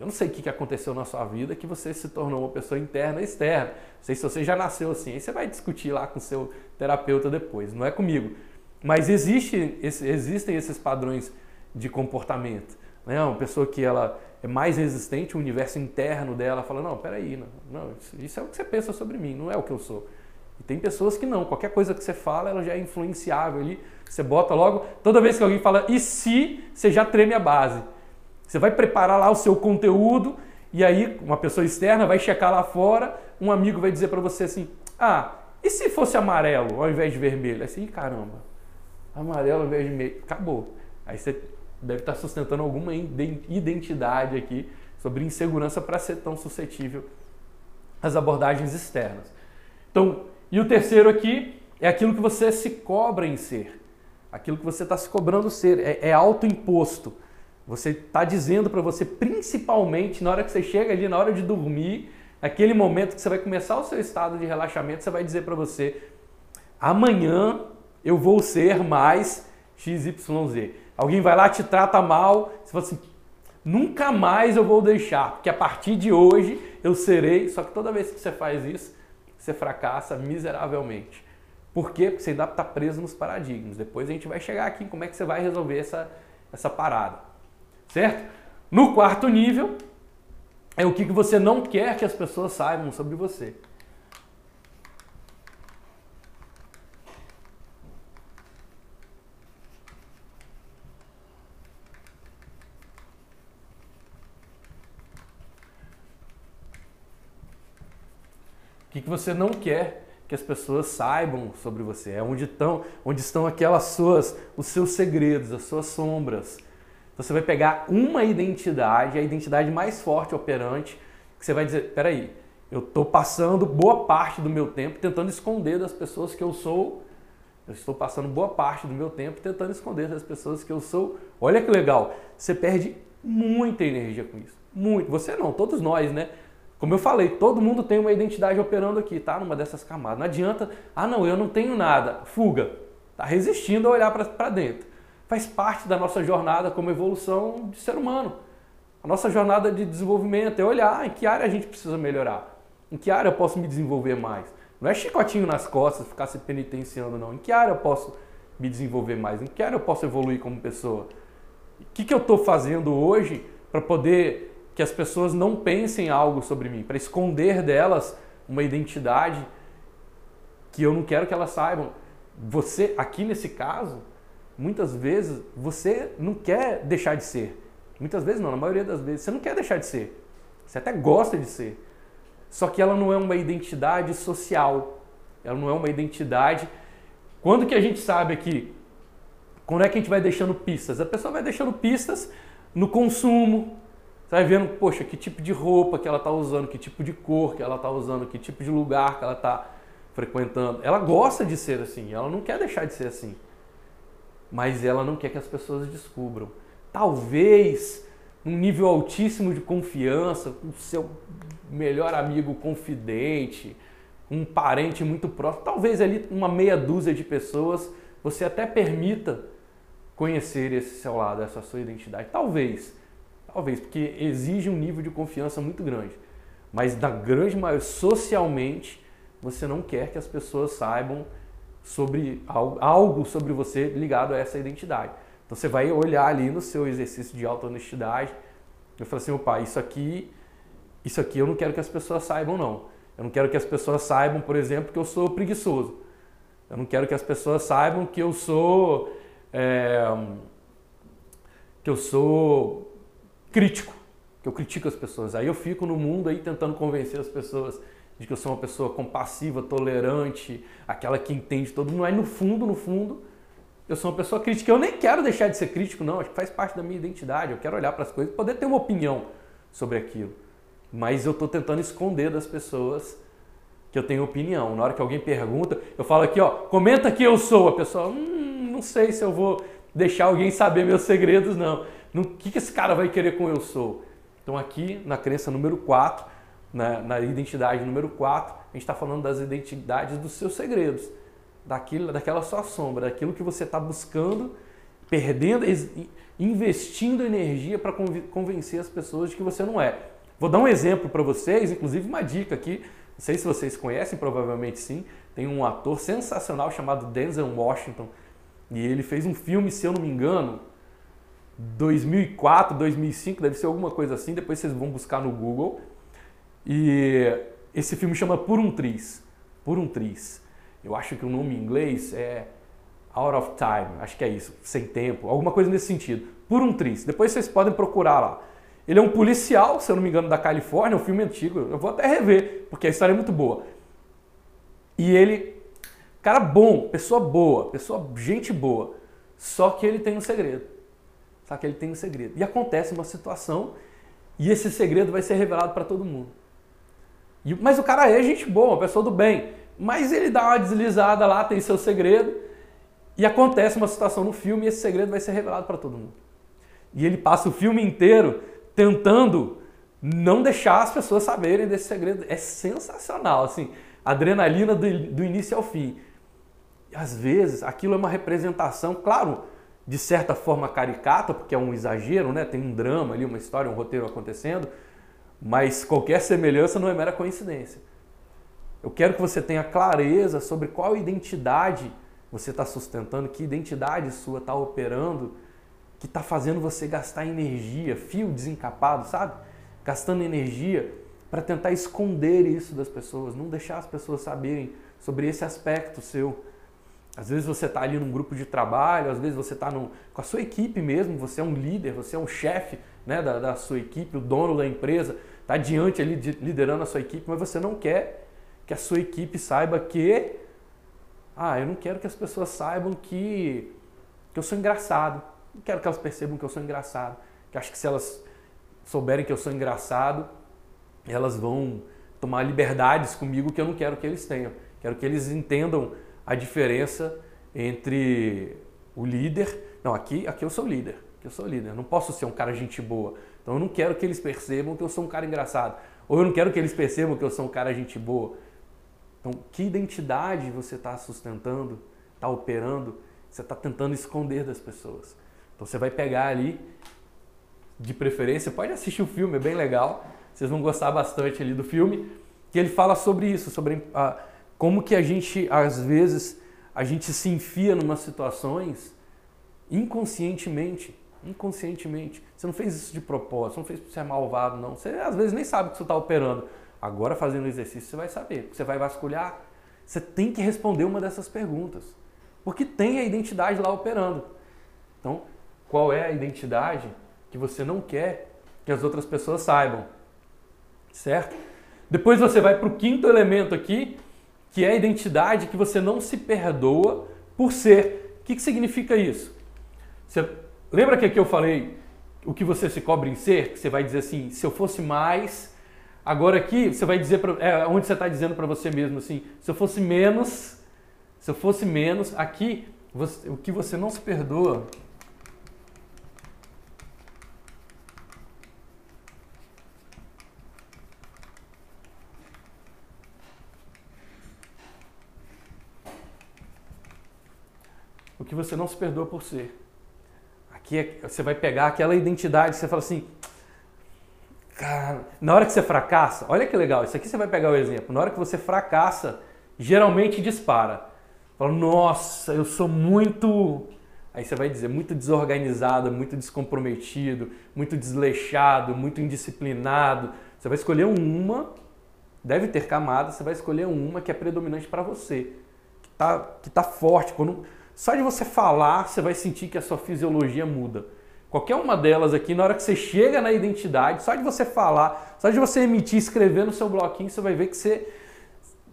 eu não sei o que aconteceu na sua vida que você se tornou uma pessoa interna e externa. Não sei se você já nasceu assim. Aí você vai discutir lá com seu terapeuta depois. Não é comigo. Mas existe, existem esses padrões de comportamento. Né? Uma pessoa que ela é mais resistente, o universo interno dela fala, não, peraí, não, não, isso é o que você pensa sobre mim, não é o que eu sou. E tem pessoas que não, qualquer coisa que você fala, ela já é influenciável ali. Você bota logo, toda vez que alguém fala e se, você já treme a base. Você vai preparar lá o seu conteúdo e aí uma pessoa externa vai checar lá fora, um amigo vai dizer para você assim: "Ah, e se fosse amarelo ao invés de vermelho?" Assim, caramba. Amarelo ao invés de vermelho, acabou. Aí você deve estar sustentando alguma identidade aqui sobre insegurança para ser tão suscetível às abordagens externas. Então, e o terceiro aqui é aquilo que você se cobra em ser. Aquilo que você está se cobrando ser. É, é autoimposto. Você está dizendo para você, principalmente na hora que você chega ali, na hora de dormir, naquele momento que você vai começar o seu estado de relaxamento, você vai dizer para você: amanhã eu vou ser mais XYZ. Alguém vai lá, te trata mal, você fala assim: nunca mais eu vou deixar, porque a partir de hoje eu serei. Só que toda vez que você faz isso, você fracassa miseravelmente. Por quê? Porque você ainda está preso nos paradigmas. Depois a gente vai chegar aqui em como é que você vai resolver essa, essa parada certo? No quarto nível, é o que você não quer que as pessoas saibam sobre você. O que você não quer que as pessoas saibam sobre você? É onde estão, onde estão aquelas suas, os seus segredos, as suas sombras você vai pegar uma identidade, a identidade mais forte operante, que você vai dizer, peraí, eu estou passando boa parte do meu tempo tentando esconder das pessoas que eu sou. Eu estou passando boa parte do meu tempo tentando esconder das pessoas que eu sou. Olha que legal, você perde muita energia com isso. Muito. Você não, todos nós, né? Como eu falei, todo mundo tem uma identidade operando aqui, tá? Numa dessas camadas. Não adianta, ah não, eu não tenho nada. Fuga. Tá resistindo a olhar para dentro faz parte da nossa jornada como evolução de ser humano. A nossa jornada de desenvolvimento é olhar em que área a gente precisa melhorar, em que área eu posso me desenvolver mais. Não é chicotinho nas costas, ficar se penitenciando, não. Em que área eu posso me desenvolver mais? Em que área eu posso evoluir como pessoa? O que, que eu estou fazendo hoje para poder que as pessoas não pensem algo sobre mim, para esconder delas uma identidade que eu não quero que elas saibam. Você, aqui nesse caso, muitas vezes você não quer deixar de ser. Muitas vezes não, na maioria das vezes você não quer deixar de ser. Você até gosta de ser. Só que ela não é uma identidade social. Ela não é uma identidade. Quando que a gente sabe aqui? Quando é que a gente vai deixando pistas? A pessoa vai deixando pistas no consumo. Você vai vendo, poxa, que tipo de roupa que ela está usando, que tipo de cor que ela está usando, que tipo de lugar que ela está frequentando. Ela gosta de ser assim, ela não quer deixar de ser assim. Mas ela não quer que as pessoas descubram. Talvez um nível altíssimo de confiança, com seu melhor amigo confidente, um parente muito próximo, talvez ali uma meia dúzia de pessoas, você até permita conhecer esse seu lado, essa sua identidade. Talvez, talvez, porque exige um nível de confiança muito grande. Mas da grande maioria, socialmente, você não quer que as pessoas saibam sobre algo sobre você ligado a essa identidade. Então você vai olhar ali no seu exercício de auto-honestidade e falar assim, opa, isso aqui, isso aqui eu não quero que as pessoas saibam não. Eu não quero que as pessoas saibam, por exemplo, que eu sou preguiçoso. Eu não quero que as pessoas saibam que eu sou é, que eu sou crítico, que eu critico as pessoas. Aí eu fico no mundo aí tentando convencer as pessoas de que eu sou uma pessoa compassiva, tolerante, aquela que entende todo mundo. Aí no fundo, no fundo, eu sou uma pessoa crítica. Eu nem quero deixar de ser crítico, não. Acho que faz parte da minha identidade. Eu quero olhar para as coisas e poder ter uma opinião sobre aquilo. Mas eu estou tentando esconder das pessoas que eu tenho opinião. Na hora que alguém pergunta, eu falo aqui, ó, comenta que eu sou. A pessoa, hum, não sei se eu vou deixar alguém saber meus segredos, não. O que, que esse cara vai querer com eu sou? Então aqui na crença número 4, na, na identidade número 4, a gente está falando das identidades dos seus segredos, daquilo, daquela sua sombra, daquilo que você está buscando, perdendo, investindo energia para convencer as pessoas de que você não é. Vou dar um exemplo para vocês, inclusive uma dica aqui, não sei se vocês conhecem, provavelmente sim, tem um ator sensacional chamado Denzel Washington, e ele fez um filme, se eu não me engano, 2004, 2005, deve ser alguma coisa assim, depois vocês vão buscar no Google, e esse filme chama Por um Tris. Por um Tris. Eu acho que o nome em inglês é Out of Time, acho que é isso, sem tempo, alguma coisa nesse sentido. Por um Tris. Depois vocês podem procurar lá. Ele é um policial, se eu não me engano, da Califórnia, é um filme antigo. Eu vou até rever, porque a história é muito boa. E ele, cara bom, pessoa boa, pessoa gente boa. Só que ele tem um segredo. Só que ele tem um segredo. E acontece uma situação e esse segredo vai ser revelado para todo mundo. E, mas o cara é gente boa, uma pessoa do bem. Mas ele dá uma deslizada lá, tem seu segredo, e acontece uma situação no filme e esse segredo vai ser revelado para todo mundo. E ele passa o filme inteiro tentando não deixar as pessoas saberem desse segredo. É sensacional, assim, adrenalina do, do início ao fim. E às vezes aquilo é uma representação, claro, de certa forma caricata, porque é um exagero, né? Tem um drama ali, uma história, um roteiro acontecendo, mas qualquer semelhança não é mera coincidência. Eu quero que você tenha clareza sobre qual identidade você está sustentando, que identidade sua está operando, que está fazendo você gastar energia, fio desencapado, sabe? Gastando energia para tentar esconder isso das pessoas, não deixar as pessoas saberem sobre esse aspecto seu. Às vezes você está ali num grupo de trabalho, às vezes você está com a sua equipe mesmo, você é um líder, você é um chefe né, da, da sua equipe, o dono da empresa, está diante ali de, liderando a sua equipe, mas você não quer que a sua equipe saiba que. Ah, eu não quero que as pessoas saibam que, que eu sou engraçado. Não quero que elas percebam que eu sou engraçado. Que acho que se elas souberem que eu sou engraçado, elas vão tomar liberdades comigo que eu não quero que eles tenham. Quero que eles entendam a diferença entre o líder. Não, aqui, aqui eu sou líder. Aqui eu sou líder. Não posso ser um cara gente boa. Então eu não quero que eles percebam que eu sou um cara engraçado. Ou eu não quero que eles percebam que eu sou um cara gente boa. Então, que identidade você está sustentando, está operando, você está tentando esconder das pessoas. Então você vai pegar ali, de preferência, pode assistir o filme, é bem legal. Vocês vão gostar bastante ali do filme, que ele fala sobre isso, sobre a, como que a gente, às vezes, a gente se enfia em situações inconscientemente inconscientemente. Você não fez isso de propósito, não fez porque você é malvado, não. Você às vezes nem sabe que você está operando. Agora, fazendo o exercício, você vai saber. Você vai vasculhar. Você tem que responder uma dessas perguntas. Porque tem a identidade lá operando. Então, qual é a identidade que você não quer que as outras pessoas saibam? Certo? Depois você vai para o quinto elemento aqui, que é a identidade que você não se perdoa por ser. O que, que significa isso? Você Lembra que aqui eu falei o que você se cobre em ser, que você vai dizer assim, se eu fosse mais. Agora aqui, você vai dizer, pra, é onde você está dizendo para você mesmo assim, se eu fosse menos, se eu fosse menos, aqui, você, o que você não se perdoa, que você não se perdoa por ser. Aqui é, você vai pegar aquela identidade, você fala assim, cara, na hora que você fracassa, olha que legal, isso aqui você vai pegar o exemplo, na hora que você fracassa, geralmente dispara. Fala, nossa, eu sou muito. Aí você vai dizer, muito desorganizado, muito descomprometido, muito desleixado, muito indisciplinado. Você vai escolher uma, deve ter camadas, você vai escolher uma que é predominante para você, que está que tá forte. Quando, só de você falar, você vai sentir que a sua fisiologia muda. Qualquer uma delas aqui, na hora que você chega na identidade, só de você falar, só de você emitir, escrever no seu bloquinho, você vai ver que você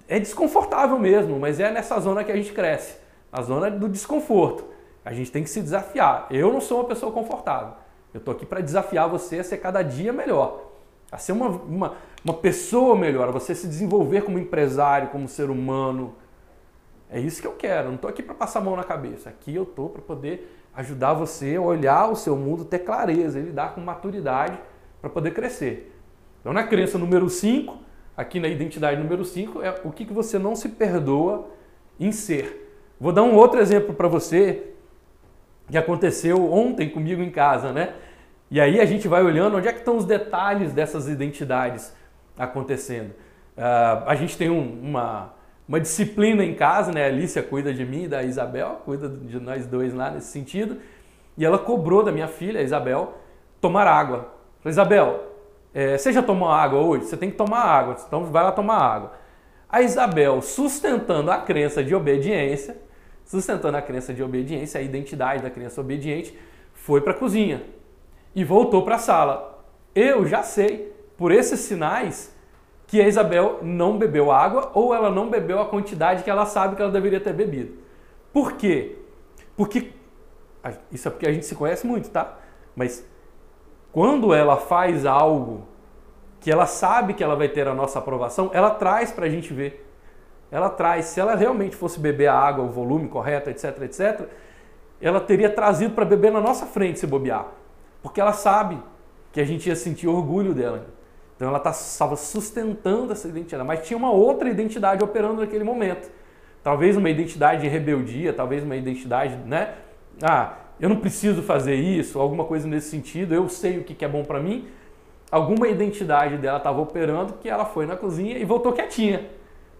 é desconfortável mesmo, mas é nessa zona que a gente cresce, a zona do desconforto. A gente tem que se desafiar. Eu não sou uma pessoa confortável. Eu estou aqui para desafiar você a ser cada dia melhor, a ser uma, uma, uma pessoa melhor, a você se desenvolver como empresário, como ser humano. É isso que eu quero. Não estou aqui para passar a mão na cabeça. Aqui eu estou para poder ajudar você a olhar o seu mundo, ter clareza, lidar com maturidade para poder crescer. Então, na crença número 5, aqui na identidade número 5 é o que, que você não se perdoa em ser. Vou dar um outro exemplo para você que aconteceu ontem comigo em casa, né? E aí a gente vai olhando onde é que estão os detalhes dessas identidades acontecendo. Uh, a gente tem um, uma, uma disciplina em casa, né? A Alicia cuida de mim e da Isabel, cuida de nós dois lá nesse sentido. E ela cobrou da minha filha, a Isabel, tomar água. Falei, Isabel, é, você já tomou água hoje? Você tem que tomar água, então vai lá tomar água. A Isabel, sustentando a crença de obediência, sustentando a crença de obediência, a identidade da criança obediente, foi para a cozinha e voltou para a sala. Eu já sei, por esses sinais, que a Isabel não bebeu água ou ela não bebeu a quantidade que ela sabe que ela deveria ter bebido. Por quê? Porque isso é porque a gente se conhece muito, tá? Mas quando ela faz algo que ela sabe que ela vai ter a nossa aprovação, ela traz para a gente ver. Ela traz. Se ela realmente fosse beber a água, o volume correto, etc, etc, ela teria trazido para beber na nossa frente se bobear. Porque ela sabe que a gente ia sentir orgulho dela. Então ela estava sustentando essa identidade, mas tinha uma outra identidade operando naquele momento. Talvez uma identidade de rebeldia, talvez uma identidade, né? Ah, eu não preciso fazer isso, alguma coisa nesse sentido, eu sei o que é bom para mim. Alguma identidade dela estava operando que ela foi na cozinha e voltou quietinha.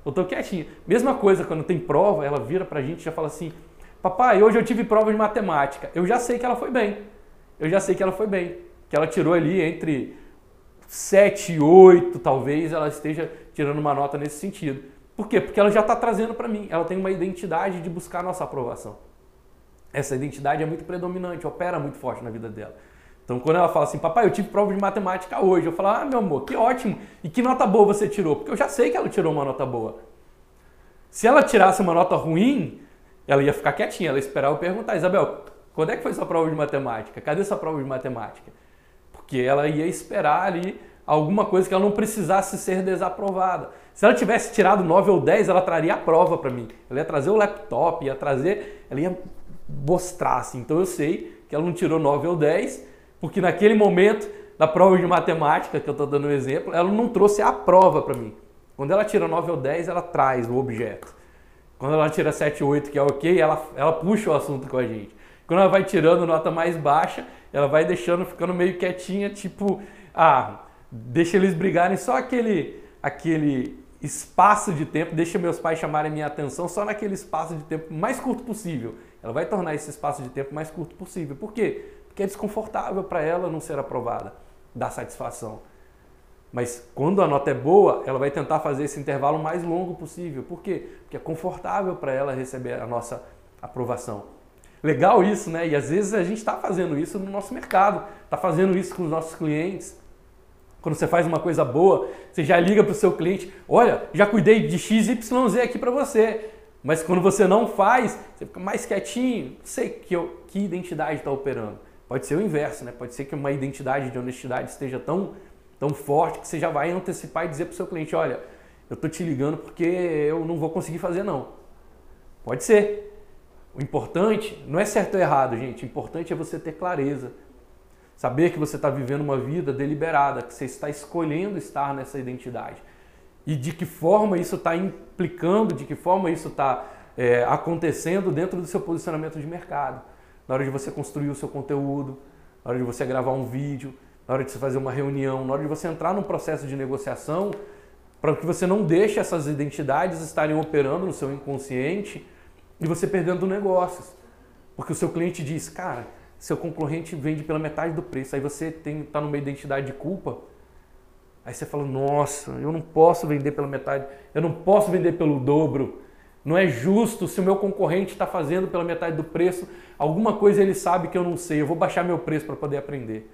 Voltou quietinha. Mesma coisa quando tem prova, ela vira pra gente e já fala assim: Papai, hoje eu tive prova de matemática. Eu já sei que ela foi bem. Eu já sei que ela foi bem. Que ela tirou ali entre 7 e 8, talvez ela esteja tirando uma nota nesse sentido. Por quê? Porque ela já está trazendo para mim. Ela tem uma identidade de buscar nossa aprovação essa identidade é muito predominante, opera muito forte na vida dela. Então, quando ela fala assim, papai, eu tive prova de matemática hoje, eu falo, ah, meu amor, que ótimo. E que nota boa você tirou? Porque eu já sei que ela tirou uma nota boa. Se ela tirasse uma nota ruim, ela ia ficar quietinha, ela ia esperar eu perguntar, Isabel, quando é que foi sua prova de matemática? Cadê sua prova de matemática? Porque ela ia esperar ali alguma coisa que ela não precisasse ser desaprovada. Se ela tivesse tirado 9 ou 10, ela traria a prova para mim. Ela ia trazer o laptop, ia trazer, ela ia mostrasse. Então eu sei que ela não tirou 9 ou 10, porque naquele momento, na prova de matemática, que eu estou dando um exemplo, ela não trouxe a prova para mim. Quando ela tira 9 ou 10, ela traz o objeto. Quando ela tira 7 ou 8, que é ok, ela, ela puxa o assunto com a gente. Quando ela vai tirando nota mais baixa, ela vai deixando, ficando meio quietinha, tipo, ah, deixa eles brigarem só aquele, aquele espaço de tempo, deixa meus pais chamarem minha atenção só naquele espaço de tempo mais curto possível. Ela vai tornar esse espaço de tempo mais curto possível. Por quê? Porque é desconfortável para ela não ser aprovada, dar satisfação. Mas quando a nota é boa, ela vai tentar fazer esse intervalo mais longo possível. Por quê? Porque é confortável para ela receber a nossa aprovação. Legal isso, né? E às vezes a gente está fazendo isso no nosso mercado, está fazendo isso com os nossos clientes. Quando você faz uma coisa boa, você já liga para o seu cliente: olha, já cuidei de XYZ aqui para você. Mas quando você não faz, você fica mais quietinho. Sei que, eu, que identidade está operando. Pode ser o inverso, né? Pode ser que uma identidade de honestidade esteja tão, tão forte que você já vai antecipar e dizer para o seu cliente, olha, eu estou te ligando porque eu não vou conseguir fazer não. Pode ser. O importante não é certo ou errado, gente. O importante é você ter clareza. Saber que você está vivendo uma vida deliberada, que você está escolhendo estar nessa identidade. E de que forma isso está implicando, de que forma isso está é, acontecendo dentro do seu posicionamento de mercado. Na hora de você construir o seu conteúdo, na hora de você gravar um vídeo, na hora de você fazer uma reunião, na hora de você entrar num processo de negociação, para que você não deixe essas identidades estarem operando no seu inconsciente e você perdendo negócios. Porque o seu cliente diz, cara, seu concorrente vende pela metade do preço, aí você está numa identidade de culpa, aí você fala, nossa, eu não posso vender pela metade, eu não posso vender pelo dobro, não é justo se o meu concorrente está fazendo pela metade do preço, alguma coisa ele sabe que eu não sei, eu vou baixar meu preço para poder aprender.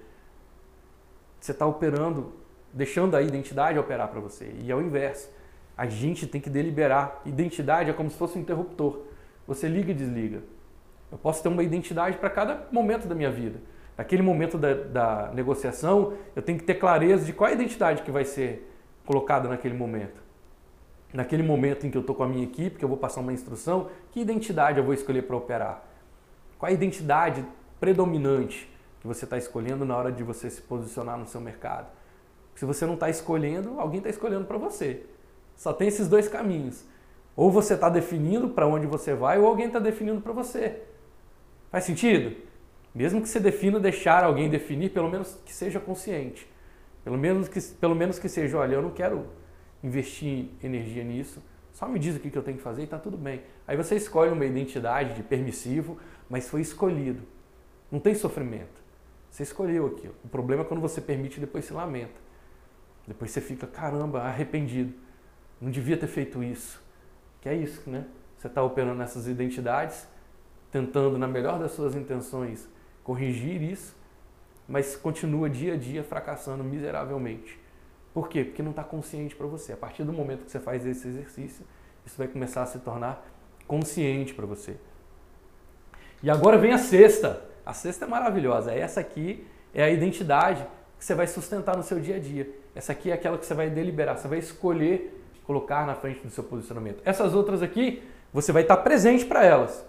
Você está operando, deixando a identidade operar para você, e é o inverso. A gente tem que deliberar. Identidade é como se fosse um interruptor. Você liga e desliga. Eu posso ter uma identidade para cada momento da minha vida. Naquele momento da, da, negociação, eu tenho que ter clareza de qual é a identidade que vai ser colocada naquele momento. Naquele momento em que eu estou com a minha equipe, que eu vou passar uma instrução, que identidade eu vou escolher para operar? Qual é a identidade predominante que você está escolhendo na hora de você se posicionar no seu mercado? Se você não está escolhendo, alguém está escolhendo para você. Só tem esses dois caminhos. Ou você está definindo para onde você vai, ou alguém está definindo para você. Faz sentido? Mesmo que você defina deixar alguém definir, pelo menos que seja consciente. Pelo menos que, pelo menos que seja, olha, eu não quero investir energia nisso, só me diz o que eu tenho que fazer e está tudo bem. Aí você escolhe uma identidade de permissivo, mas foi escolhido. Não tem sofrimento. Você escolheu aquilo. O problema é quando você permite e depois se lamenta. Depois você fica, caramba, arrependido. Não devia ter feito isso. Que é isso, né? Você está operando nessas identidades, tentando, na melhor das suas intenções, corrigir isso, mas continua dia a dia fracassando miseravelmente. Por quê? Porque não está consciente para você. A partir do momento que você faz esse exercício, isso vai começar a se tornar consciente para você. E agora vem a sexta. A sexta é maravilhosa. Essa aqui é a identidade que você vai sustentar no seu dia a dia. Essa aqui é aquela que você vai deliberar, você vai escolher colocar na frente do seu posicionamento. Essas outras aqui, você vai estar presente para elas.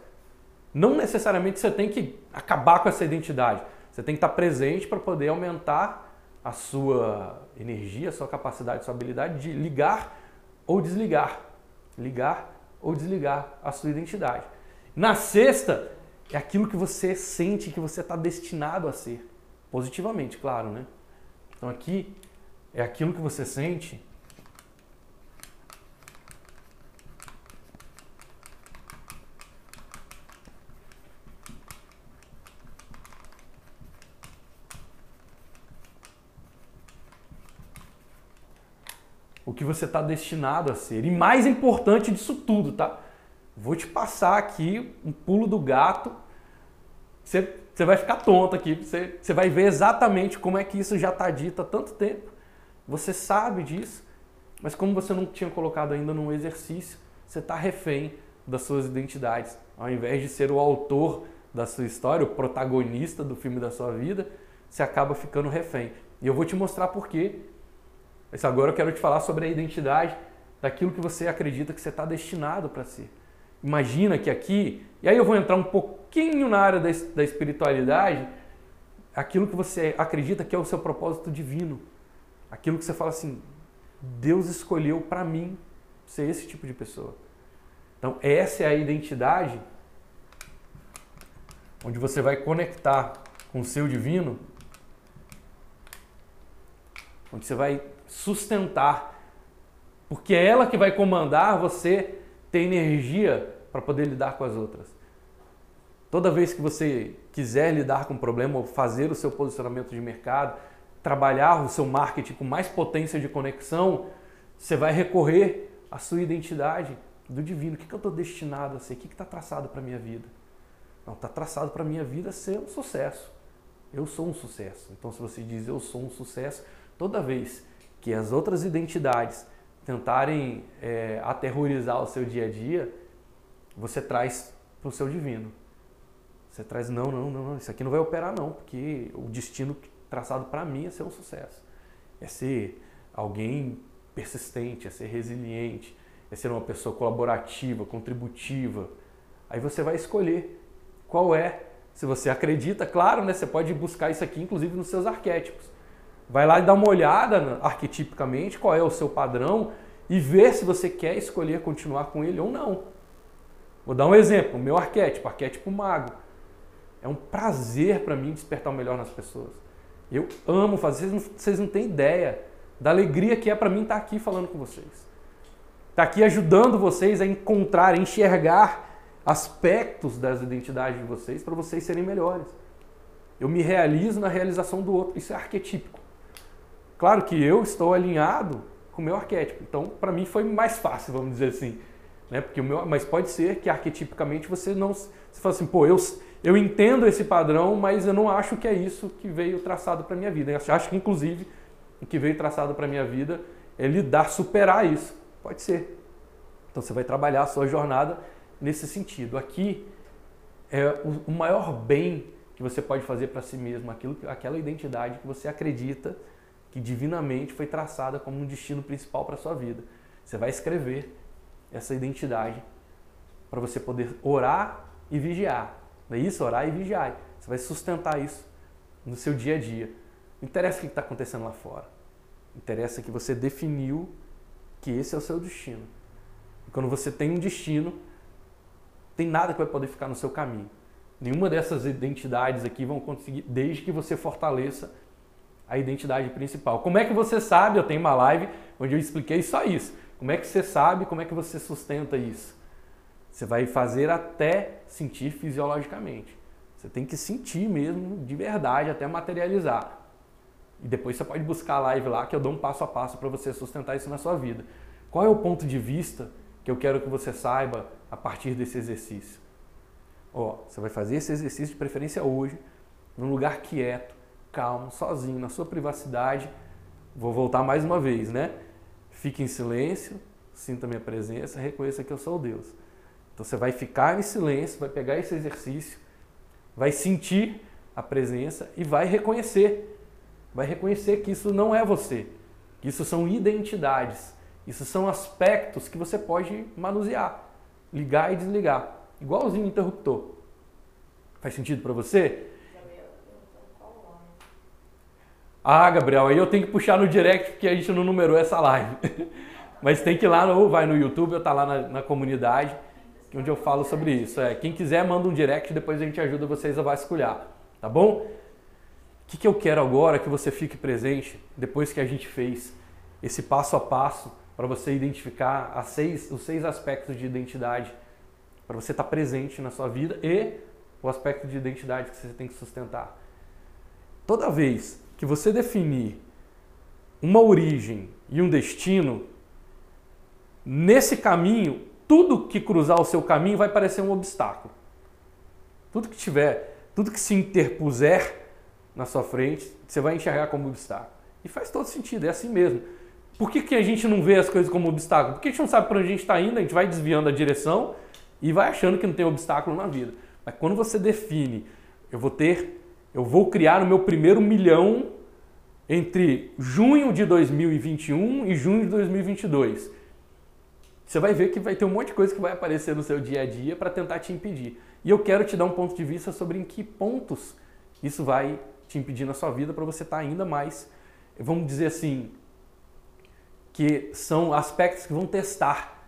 Não necessariamente você tem que acabar com essa identidade. Você tem que estar presente para poder aumentar a sua energia, a sua capacidade, a sua habilidade de ligar ou desligar. Ligar ou desligar a sua identidade. Na sexta, é aquilo que você sente que você está destinado a ser. Positivamente, claro, né? Então aqui é aquilo que você sente o que você está destinado a ser. E mais importante disso tudo, tá? Vou te passar aqui um pulo do gato. Você, você vai ficar tonto aqui. Você, você vai ver exatamente como é que isso já está dito há tanto tempo. Você sabe disso, mas como você não tinha colocado ainda no exercício, você está refém das suas identidades. Ao invés de ser o autor da sua história, o protagonista do filme da sua vida, você acaba ficando refém. E eu vou te mostrar por quê mas agora eu quero te falar sobre a identidade daquilo que você acredita que você está destinado para ser. Imagina que aqui, e aí eu vou entrar um pouquinho na área da, da espiritualidade, aquilo que você acredita que é o seu propósito divino. Aquilo que você fala assim, Deus escolheu para mim ser esse tipo de pessoa. Então, essa é a identidade onde você vai conectar com o seu divino, onde você vai sustentar, porque é ela que vai comandar você ter energia para poder lidar com as outras. Toda vez que você quiser lidar com um problema ou fazer o seu posicionamento de mercado, trabalhar o seu marketing com mais potência de conexão, você vai recorrer à sua identidade do divino. O que, eu estou destinado a ser? O que está traçado para a minha vida? Não, está traçado para a minha vida ser um sucesso. Eu sou um sucesso. Então, se você diz eu sou um sucesso, toda vez que as outras identidades tentarem é, aterrorizar o seu dia a dia, você traz para o seu divino. Você traz, não, não, não, isso aqui não vai operar não, porque o destino traçado para mim é ser um sucesso. É ser alguém persistente, é ser resiliente, é ser uma pessoa colaborativa, contributiva. Aí você vai escolher qual é. Se você acredita, claro, né, você pode buscar isso aqui, inclusive, nos seus arquétipos. Vai lá e dá uma olhada arquetipicamente, qual é o seu padrão e ver se você quer escolher continuar com ele ou não. Vou dar um exemplo, o meu arquétipo, arquétipo mago. É um prazer para mim despertar o melhor nas pessoas. Eu amo fazer, vocês não, vocês não têm ideia da alegria que é para mim estar tá aqui falando com vocês. Estar tá aqui ajudando vocês a encontrar, a enxergar aspectos das identidades de vocês para vocês serem melhores. Eu me realizo na realização do outro. Isso é arquetípico. Claro que eu estou alinhado com o meu arquétipo. Então, para mim foi mais fácil, vamos dizer assim. Né? Porque o meu, mas pode ser que arquetipicamente você não. Você fala assim, pô, eu, eu entendo esse padrão, mas eu não acho que é isso que veio traçado para minha vida. Eu acho que, inclusive, o que veio traçado para minha vida é lidar, superar isso. Pode ser. Então você vai trabalhar a sua jornada nesse sentido. Aqui é o maior bem que você pode fazer para si mesmo, aquilo, aquela identidade que você acredita que divinamente foi traçada como um destino principal para a sua vida. Você vai escrever essa identidade para você poder orar e vigiar. Não é isso? Orar e vigiar. Você vai sustentar isso no seu dia a dia. Não interessa o que está acontecendo lá fora. Interessa que você definiu que esse é o seu destino. E quando você tem um destino, tem nada que vai poder ficar no seu caminho. Nenhuma dessas identidades aqui vão conseguir, desde que você fortaleça a identidade principal. Como é que você sabe? Eu tenho uma live onde eu expliquei só isso. Como é que você sabe? Como é que você sustenta isso? Você vai fazer até sentir fisiologicamente. Você tem que sentir mesmo de verdade até materializar. E depois você pode buscar a live lá que eu dou um passo a passo para você sustentar isso na sua vida. Qual é o ponto de vista que eu quero que você saiba a partir desse exercício? Ó, você vai fazer esse exercício de preferência hoje, num lugar quieto, calmo, sozinho, na sua privacidade. Vou voltar mais uma vez, né? Fique em silêncio, sinta minha presença, reconheça que eu sou Deus. Então você vai ficar em silêncio, vai pegar esse exercício, vai sentir a presença e vai reconhecer. Vai reconhecer que isso não é você, que isso são identidades, isso são aspectos que você pode manusear, ligar e desligar, igualzinho interruptor. Faz sentido para você? Ah, Gabriel, aí eu tenho que puxar no direct porque a gente não numerou essa live. [laughs] Mas tem que ir lá, ou vai no YouTube ou tá lá na, na comunidade, onde eu falo sobre isso. É, quem quiser, manda um direct, depois a gente ajuda vocês a vasculhar, tá bom? O que, que eu quero agora que você fique presente, depois que a gente fez esse passo a passo, para você identificar seis, os seis aspectos de identidade, para você estar tá presente na sua vida e o aspecto de identidade que você tem que sustentar. Toda vez que você definir uma origem e um destino, nesse caminho, tudo que cruzar o seu caminho vai parecer um obstáculo. Tudo que tiver, tudo que se interpuser na sua frente, você vai enxergar como obstáculo. E faz todo sentido, é assim mesmo. Por que, que a gente não vê as coisas como obstáculo? Porque a gente não sabe para onde a gente está indo, a gente vai desviando a direção e vai achando que não tem obstáculo na vida. Mas quando você define, eu vou ter eu vou criar o meu primeiro milhão entre junho de 2021 e junho de 2022. Você vai ver que vai ter um monte de coisa que vai aparecer no seu dia a dia para tentar te impedir. E eu quero te dar um ponto de vista sobre em que pontos isso vai te impedir na sua vida para você estar tá ainda mais, vamos dizer assim, que são aspectos que vão testar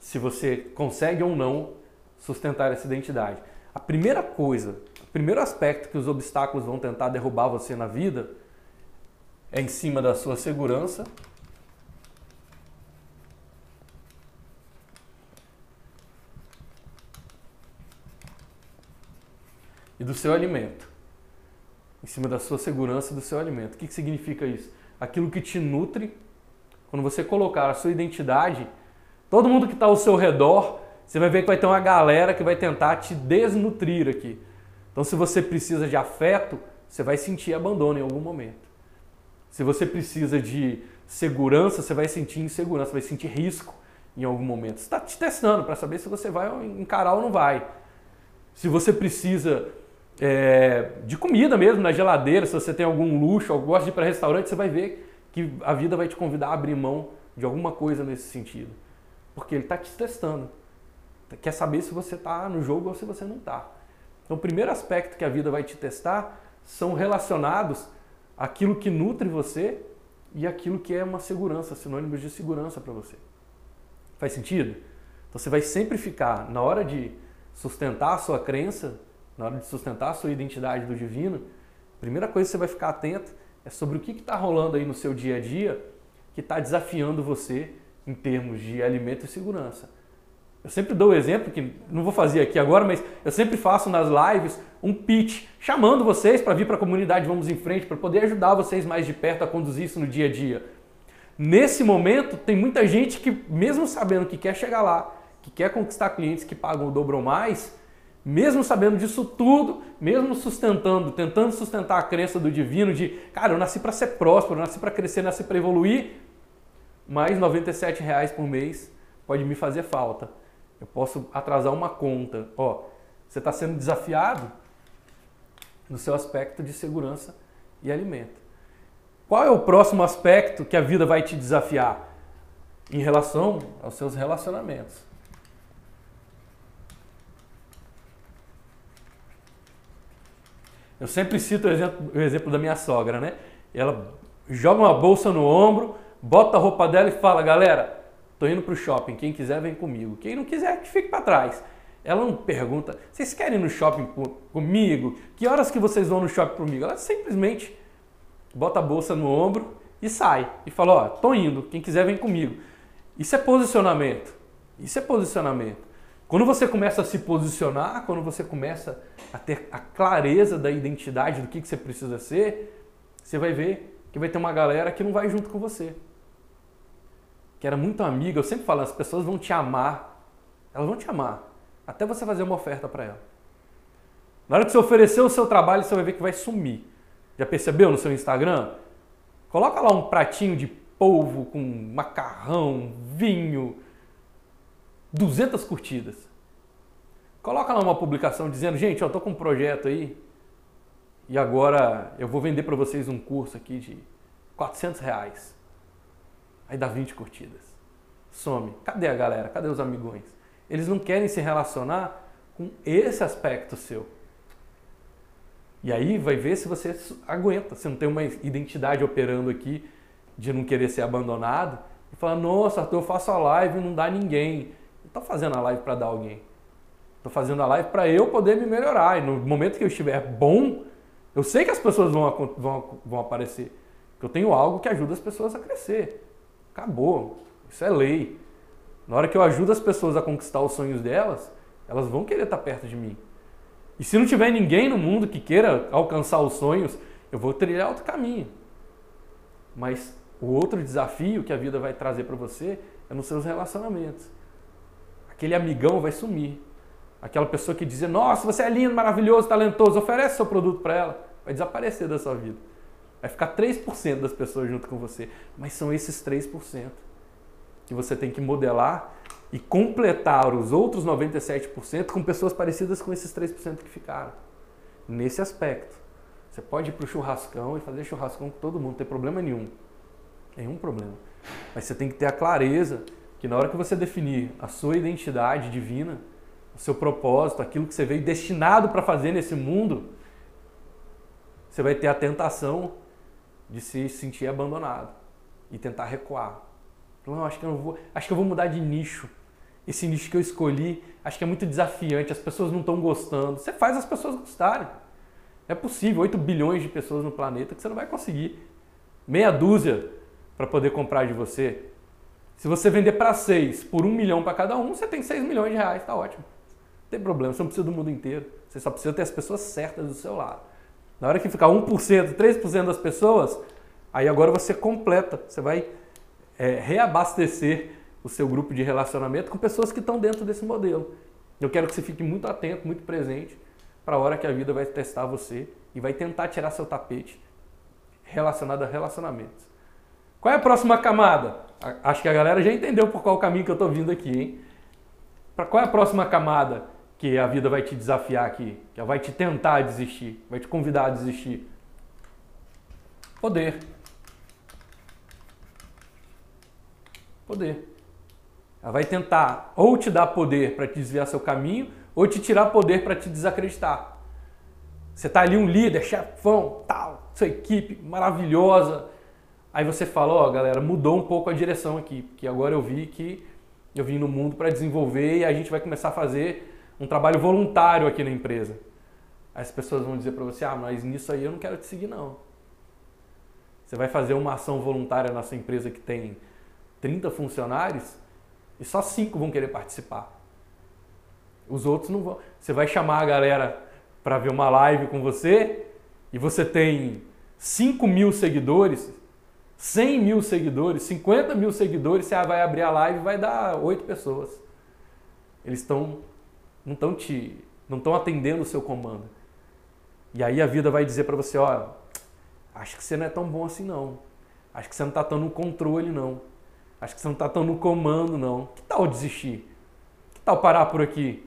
se você consegue ou não sustentar essa identidade. A primeira coisa primeiro aspecto que os obstáculos vão tentar derrubar você na vida é em cima da sua segurança. E do seu alimento. Em cima da sua segurança e do seu alimento. O que, que significa isso? Aquilo que te nutre. Quando você colocar a sua identidade, todo mundo que está ao seu redor, você vai ver que vai ter uma galera que vai tentar te desnutrir aqui. Então, se você precisa de afeto, você vai sentir abandono em algum momento. Se você precisa de segurança, você vai sentir insegurança, vai sentir risco em algum momento. Você está te testando para saber se você vai encarar ou não vai. se você precisa é, de comida mesmo na geladeira, se você tem algum luxo, ou gosta de ir para restaurante, você vai ver que a vida vai te convidar a abrir mão de alguma coisa nesse sentido. Porque ele está te testando. Quer saber se você está no jogo ou se você não está. Então, o primeiro aspecto que a vida vai te testar são relacionados àquilo que nutre você e aquilo que é uma segurança, sinônimos de segurança para você. Faz sentido? Então, você vai sempre ficar, na hora de sustentar a sua crença, na hora de sustentar a sua identidade do divino, a primeira coisa que você vai ficar atento é sobre o que está rolando aí no seu dia a dia que está desafiando você em termos de alimento e segurança. Eu sempre dou o exemplo, que não vou fazer aqui agora, mas eu sempre faço nas lives um pitch, chamando vocês para vir para a comunidade Vamos em Frente, para poder ajudar vocês mais de perto a conduzir isso no dia a dia. Nesse momento, tem muita gente que, mesmo sabendo que quer chegar lá, que quer conquistar clientes que pagam o dobro ou mais, mesmo sabendo disso tudo, mesmo sustentando, tentando sustentar a crença do divino de, cara, eu nasci para ser próspero, eu nasci para crescer, nasci para evoluir, mas 97 reais por mês pode me fazer falta. Eu posso atrasar uma conta. Ó, você está sendo desafiado no seu aspecto de segurança e alimento. Qual é o próximo aspecto que a vida vai te desafiar? Em relação aos seus relacionamentos. Eu sempre cito o exemplo, o exemplo da minha sogra, né? Ela joga uma bolsa no ombro, bota a roupa dela e fala: galera, tô indo pro shopping, quem quiser vem comigo. Quem não quiser, que fique para trás. Ela não pergunta: vocês querem ir no shopping comigo? Que horas que vocês vão no shopping comigo? Ela simplesmente bota a bolsa no ombro e sai. E fala: ó, tô indo, quem quiser vem comigo. Isso é posicionamento. Isso é posicionamento. Quando você começa a se posicionar, quando você começa a ter a clareza da identidade do que, que você precisa ser, você vai ver que vai ter uma galera que não vai junto com você. Que era muito amiga, eu sempre falo, as pessoas vão te amar, elas vão te amar, até você fazer uma oferta para ela. Na hora que você oferecer o seu trabalho, você vai ver que vai sumir. Já percebeu no seu Instagram? Coloca lá um pratinho de polvo com macarrão, vinho, 200 curtidas. Coloca lá uma publicação dizendo, gente, eu estou com um projeto aí e agora eu vou vender para vocês um curso aqui de 400 reais. Aí dá 20 curtidas. Some. Cadê a galera? Cadê os amigões? Eles não querem se relacionar com esse aspecto seu. E aí vai ver se você aguenta, se não tem uma identidade operando aqui de não querer ser abandonado. E falar, nossa, Arthur, eu faço a live e não dá ninguém estou fazendo a live para dar alguém. Estou fazendo a live para eu poder me melhorar. E no momento que eu estiver bom, eu sei que as pessoas vão, vão, vão aparecer. Eu tenho algo que ajuda as pessoas a crescer. Acabou. Isso é lei. Na hora que eu ajudo as pessoas a conquistar os sonhos delas, elas vão querer estar perto de mim. E se não tiver ninguém no mundo que queira alcançar os sonhos, eu vou trilhar outro caminho. Mas o outro desafio que a vida vai trazer para você é nos seus relacionamentos aquele amigão vai sumir. Aquela pessoa que dizia, nossa, você é lindo, maravilhoso, talentoso, oferece seu produto para ela, vai desaparecer da sua vida. Vai ficar 3% das pessoas junto com você. Mas são esses 3% que você tem que modelar e completar os outros 97% com pessoas parecidas com esses 3% que ficaram. Nesse aspecto. Você pode ir para o churrascão e fazer churrascão com todo mundo, não tem problema nenhum. Nenhum problema. Mas você tem que ter a clareza que na hora que você definir a sua identidade divina, o seu propósito, aquilo que você veio destinado para fazer nesse mundo, você vai ter a tentação de se sentir abandonado e tentar recuar. Não, acho que eu não vou, acho que eu vou mudar de nicho. Esse nicho que eu escolhi, acho que é muito desafiante, as pessoas não estão gostando. Você faz as pessoas gostarem. É possível, 8 bilhões de pessoas no planeta que você não vai conseguir. Meia dúzia para poder comprar de você. Se você vender para seis por um milhão para cada um, você tem seis milhões de reais, está ótimo. Não tem problema, você não precisa do mundo inteiro. Você só precisa ter as pessoas certas do seu lado. Na hora que ficar 1%, 3% das pessoas, aí agora você completa, você vai é, reabastecer o seu grupo de relacionamento com pessoas que estão dentro desse modelo. Eu quero que você fique muito atento, muito presente para a hora que a vida vai testar você e vai tentar tirar seu tapete relacionado a relacionamentos. Qual é a próxima camada? Acho que a galera já entendeu por qual caminho que eu estou vindo aqui, hein? Para qual é a próxima camada que a vida vai te desafiar aqui, que ela vai te tentar desistir, vai te convidar a desistir? Poder. Poder. Ela vai tentar ou te dar poder para te desviar seu caminho, ou te tirar poder para te desacreditar. Você está ali um líder, chefão, tal, sua equipe maravilhosa. Aí você fala, ó, oh, galera, mudou um pouco a direção aqui, porque agora eu vi que eu vim no mundo para desenvolver e a gente vai começar a fazer um trabalho voluntário aqui na empresa. As pessoas vão dizer para você, ah, mas nisso aí eu não quero te seguir não. Você vai fazer uma ação voluntária na sua empresa que tem 30 funcionários e só 5 vão querer participar. Os outros não vão. Você vai chamar a galera para ver uma live com você e você tem 5 mil seguidores, 100 mil seguidores, 50 mil seguidores, você vai abrir a live e vai dar 8 pessoas. Eles estão não estão te não estão atendendo o seu comando. E aí a vida vai dizer para você, ó, acho que você não é tão bom assim não. Acho que você não está tão no controle não. Acho que você não está tão no comando não. Que tal desistir? Que tal parar por aqui?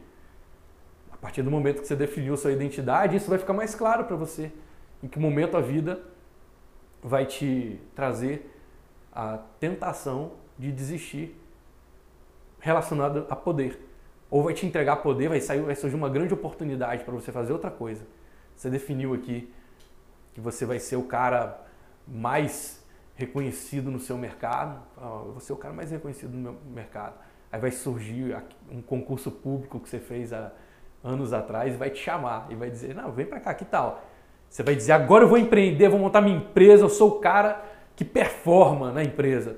A partir do momento que você definiu sua identidade, isso vai ficar mais claro para você. Em que momento a vida vai te trazer a tentação de desistir relacionada a poder. Ou vai te entregar poder, vai, sair, vai surgir uma grande oportunidade para você fazer outra coisa. Você definiu aqui que você vai ser o cara mais reconhecido no seu mercado. Eu vou ser o cara mais reconhecido no meu mercado. Aí vai surgir um concurso público que você fez há anos atrás e vai te chamar e vai dizer: Não, vem para cá, que tal? Você vai dizer: Agora eu vou empreender, vou montar minha empresa, eu sou o cara que performa na empresa.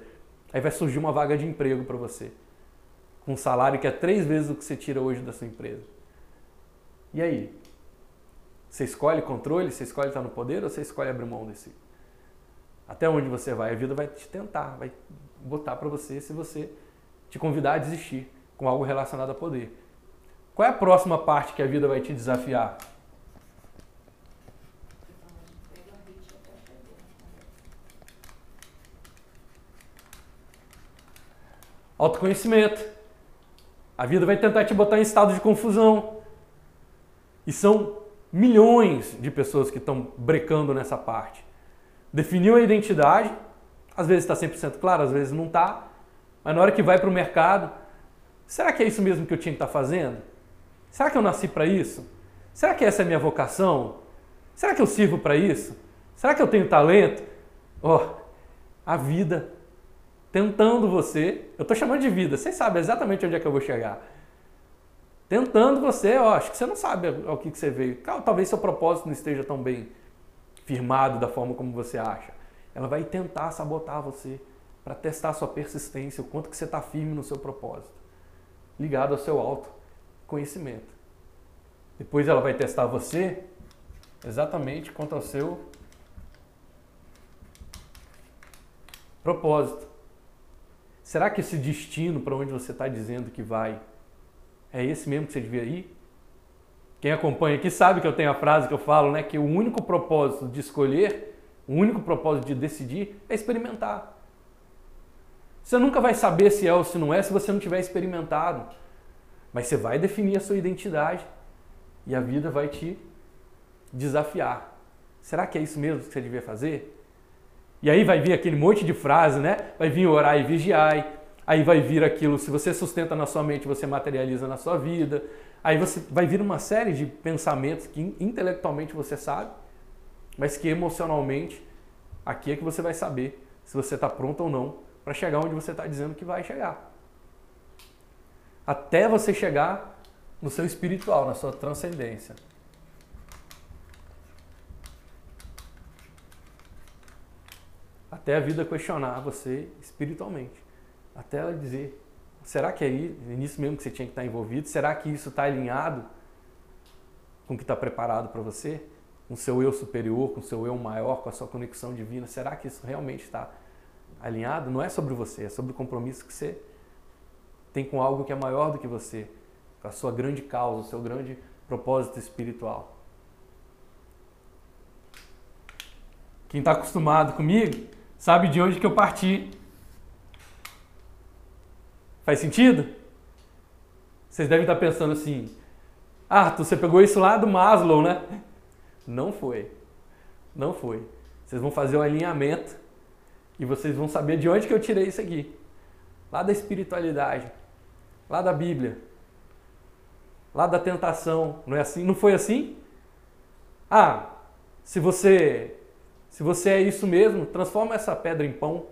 Aí vai surgir uma vaga de emprego para você com um salário que é três vezes o que você tira hoje da sua empresa. E aí? Você escolhe controle, você escolhe estar no poder ou você escolhe abrir mão desse? Até onde você vai? A vida vai te tentar, vai botar para você se você te convidar a desistir com algo relacionado a poder. Qual é a próxima parte que a vida vai te desafiar? Autoconhecimento. A vida vai tentar te botar em estado de confusão. E são milhões de pessoas que estão brecando nessa parte. Definiu a identidade, às vezes está 100% claro, às vezes não está, mas na hora que vai para o mercado, será que é isso mesmo que eu tinha que estar tá fazendo? Será que eu nasci para isso? Será que essa é a minha vocação? Será que eu sirvo para isso? Será que eu tenho talento? Ó, oh, a vida tentando você, eu estou chamando de vida, vocês sabem exatamente onde é que eu vou chegar. Tentando você, ó, acho que você não sabe ao que, que você veio. Talvez seu propósito não esteja tão bem firmado da forma como você acha. Ela vai tentar sabotar você para testar sua persistência, o quanto que você está firme no seu propósito, ligado ao seu autoconhecimento. Depois ela vai testar você exatamente quanto ao seu propósito. Será que esse destino para onde você está dizendo que vai é esse mesmo que você devia ir? Quem acompanha aqui sabe que eu tenho a frase que eu falo, né? Que o único propósito de escolher, o único propósito de decidir é experimentar. Você nunca vai saber se é ou se não é se você não tiver experimentado. Mas você vai definir a sua identidade e a vida vai te desafiar. Será que é isso mesmo que você devia fazer? E aí vai vir aquele monte de frase, né? Vai vir orar e vigiai. Aí vai vir aquilo, se você sustenta na sua mente, você materializa na sua vida. Aí você vai vir uma série de pensamentos que intelectualmente você sabe, mas que emocionalmente aqui é que você vai saber se você está pronto ou não para chegar onde você está dizendo que vai chegar. Até você chegar no seu espiritual, na sua transcendência. Até a vida questionar você espiritualmente. Até ela dizer: será que é nisso mesmo que você tinha que estar envolvido? Será que isso está alinhado com o que está preparado para você? Com o seu eu superior, com o seu eu maior, com a sua conexão divina? Será que isso realmente está alinhado? Não é sobre você, é sobre o compromisso que você tem com algo que é maior do que você, com a sua grande causa, o seu grande propósito espiritual. Quem está acostumado comigo sabe de onde que eu parti. Faz sentido? Vocês devem estar pensando assim: Arthur, você pegou isso lá do Maslow, né? Não foi. Não foi. Vocês vão fazer o um alinhamento e vocês vão saber de onde que eu tirei isso aqui. Lá da espiritualidade, lá da Bíblia, lá da tentação. Não é assim? Não foi assim? Ah, se você se você é isso mesmo, transforma essa pedra em pão.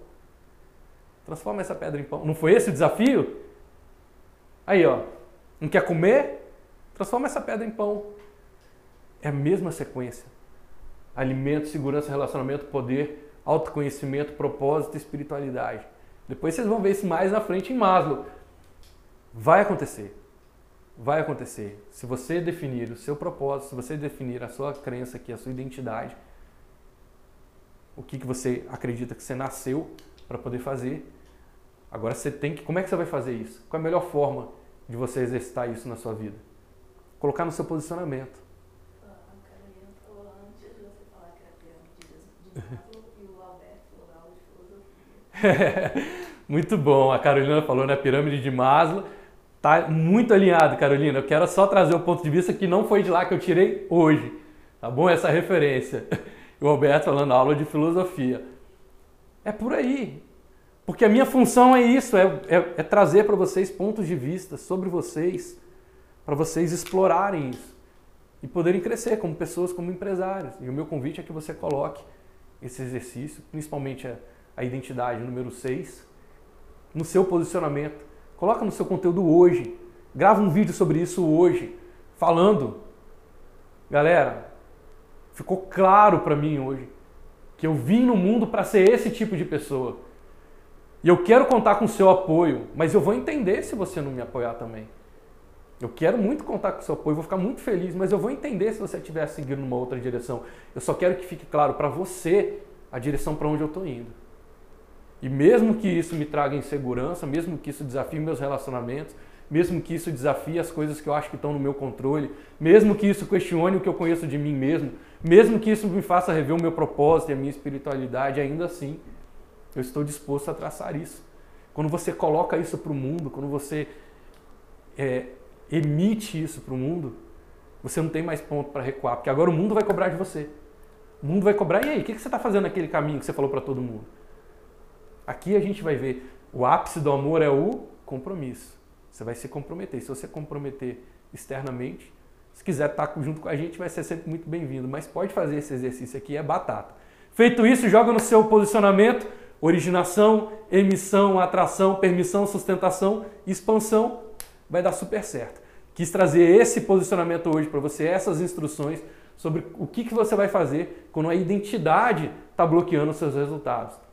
Transforma essa pedra em pão. Não foi esse o desafio? Aí, ó. Não quer comer? Transforma essa pedra em pão. É a mesma sequência. Alimento, segurança, relacionamento, poder, autoconhecimento, propósito espiritualidade. Depois vocês vão ver isso mais na frente em Maslow. Vai acontecer. Vai acontecer. Se você definir o seu propósito, se você definir a sua crença aqui, a sua identidade, o que, que você acredita que você nasceu para poder fazer. Agora você tem que. Como é que você vai fazer isso? Qual é a melhor forma de você exercitar isso na sua vida? Colocar no seu posicionamento. [laughs] Muito bom. A Carolina falou né, pirâmide de Maslow. Tá muito alinhado, Carolina. Eu quero só trazer o ponto de vista que não foi de lá que eu tirei hoje. Tá bom? Essa referência. [laughs] O Alberto falando aula de filosofia. É por aí. Porque a minha função é isso, é, é, é trazer para vocês pontos de vista sobre vocês, para vocês explorarem isso e poderem crescer como pessoas, como empresários. E o meu convite é que você coloque esse exercício, principalmente a, a identidade número 6, no seu posicionamento Coloca no seu conteúdo hoje. Grava um vídeo sobre isso hoje, falando. Galera, ficou claro para mim hoje que eu vim no mundo para ser esse tipo de pessoa. E eu quero contar com o seu apoio, mas eu vou entender se você não me apoiar também. Eu quero muito contar com o seu apoio, vou ficar muito feliz, mas eu vou entender se você estiver seguindo numa outra direção. Eu só quero que fique claro para você a direção para onde eu estou indo. E mesmo que isso me traga insegurança, mesmo que isso desafie meus relacionamentos, mesmo que isso desafie as coisas que eu acho que estão no meu controle, mesmo que isso questione o que eu conheço de mim mesmo, mesmo que isso me faça rever o meu propósito e a minha espiritualidade, ainda assim, eu estou disposto a traçar isso. Quando você coloca isso para o mundo, quando você é, emite isso para o mundo, você não tem mais ponto para recuar, porque agora o mundo vai cobrar de você. O mundo vai cobrar, e aí, o que você está fazendo naquele caminho que você falou para todo mundo? Aqui a gente vai ver o ápice do amor é o compromisso. Você vai se comprometer. Se você comprometer externamente, se quiser estar junto com a gente, vai ser sempre muito bem-vindo. Mas pode fazer esse exercício aqui, é batata. Feito isso, joga no seu posicionamento originação, emissão, atração, permissão, sustentação, expansão. Vai dar super certo. Quis trazer esse posicionamento hoje para você, essas instruções sobre o que, que você vai fazer quando a identidade está bloqueando os seus resultados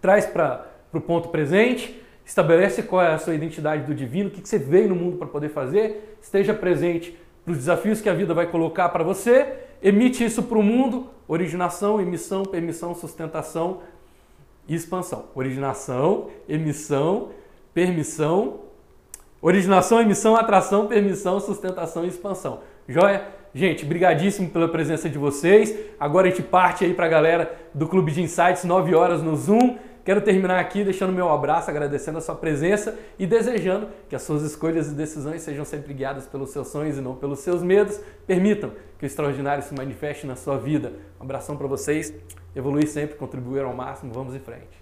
traz para o ponto presente, estabelece qual é a sua identidade do divino, o que, que você veio no mundo para poder fazer, esteja presente para os desafios que a vida vai colocar para você, emite isso para o mundo, originação, emissão, permissão, sustentação e expansão. Originação, emissão, permissão, originação, emissão, atração, permissão, sustentação e expansão. Joia? Gente, brigadíssimo pela presença de vocês. Agora a gente parte aí para a galera do Clube de Insights, 9 horas no Zoom. Quero terminar aqui deixando meu abraço, agradecendo a sua presença e desejando que as suas escolhas e decisões sejam sempre guiadas pelos seus sonhos e não pelos seus medos. Permitam que o extraordinário se manifeste na sua vida. Um abração para vocês. Evoluir sempre, contribuir ao máximo. Vamos em frente.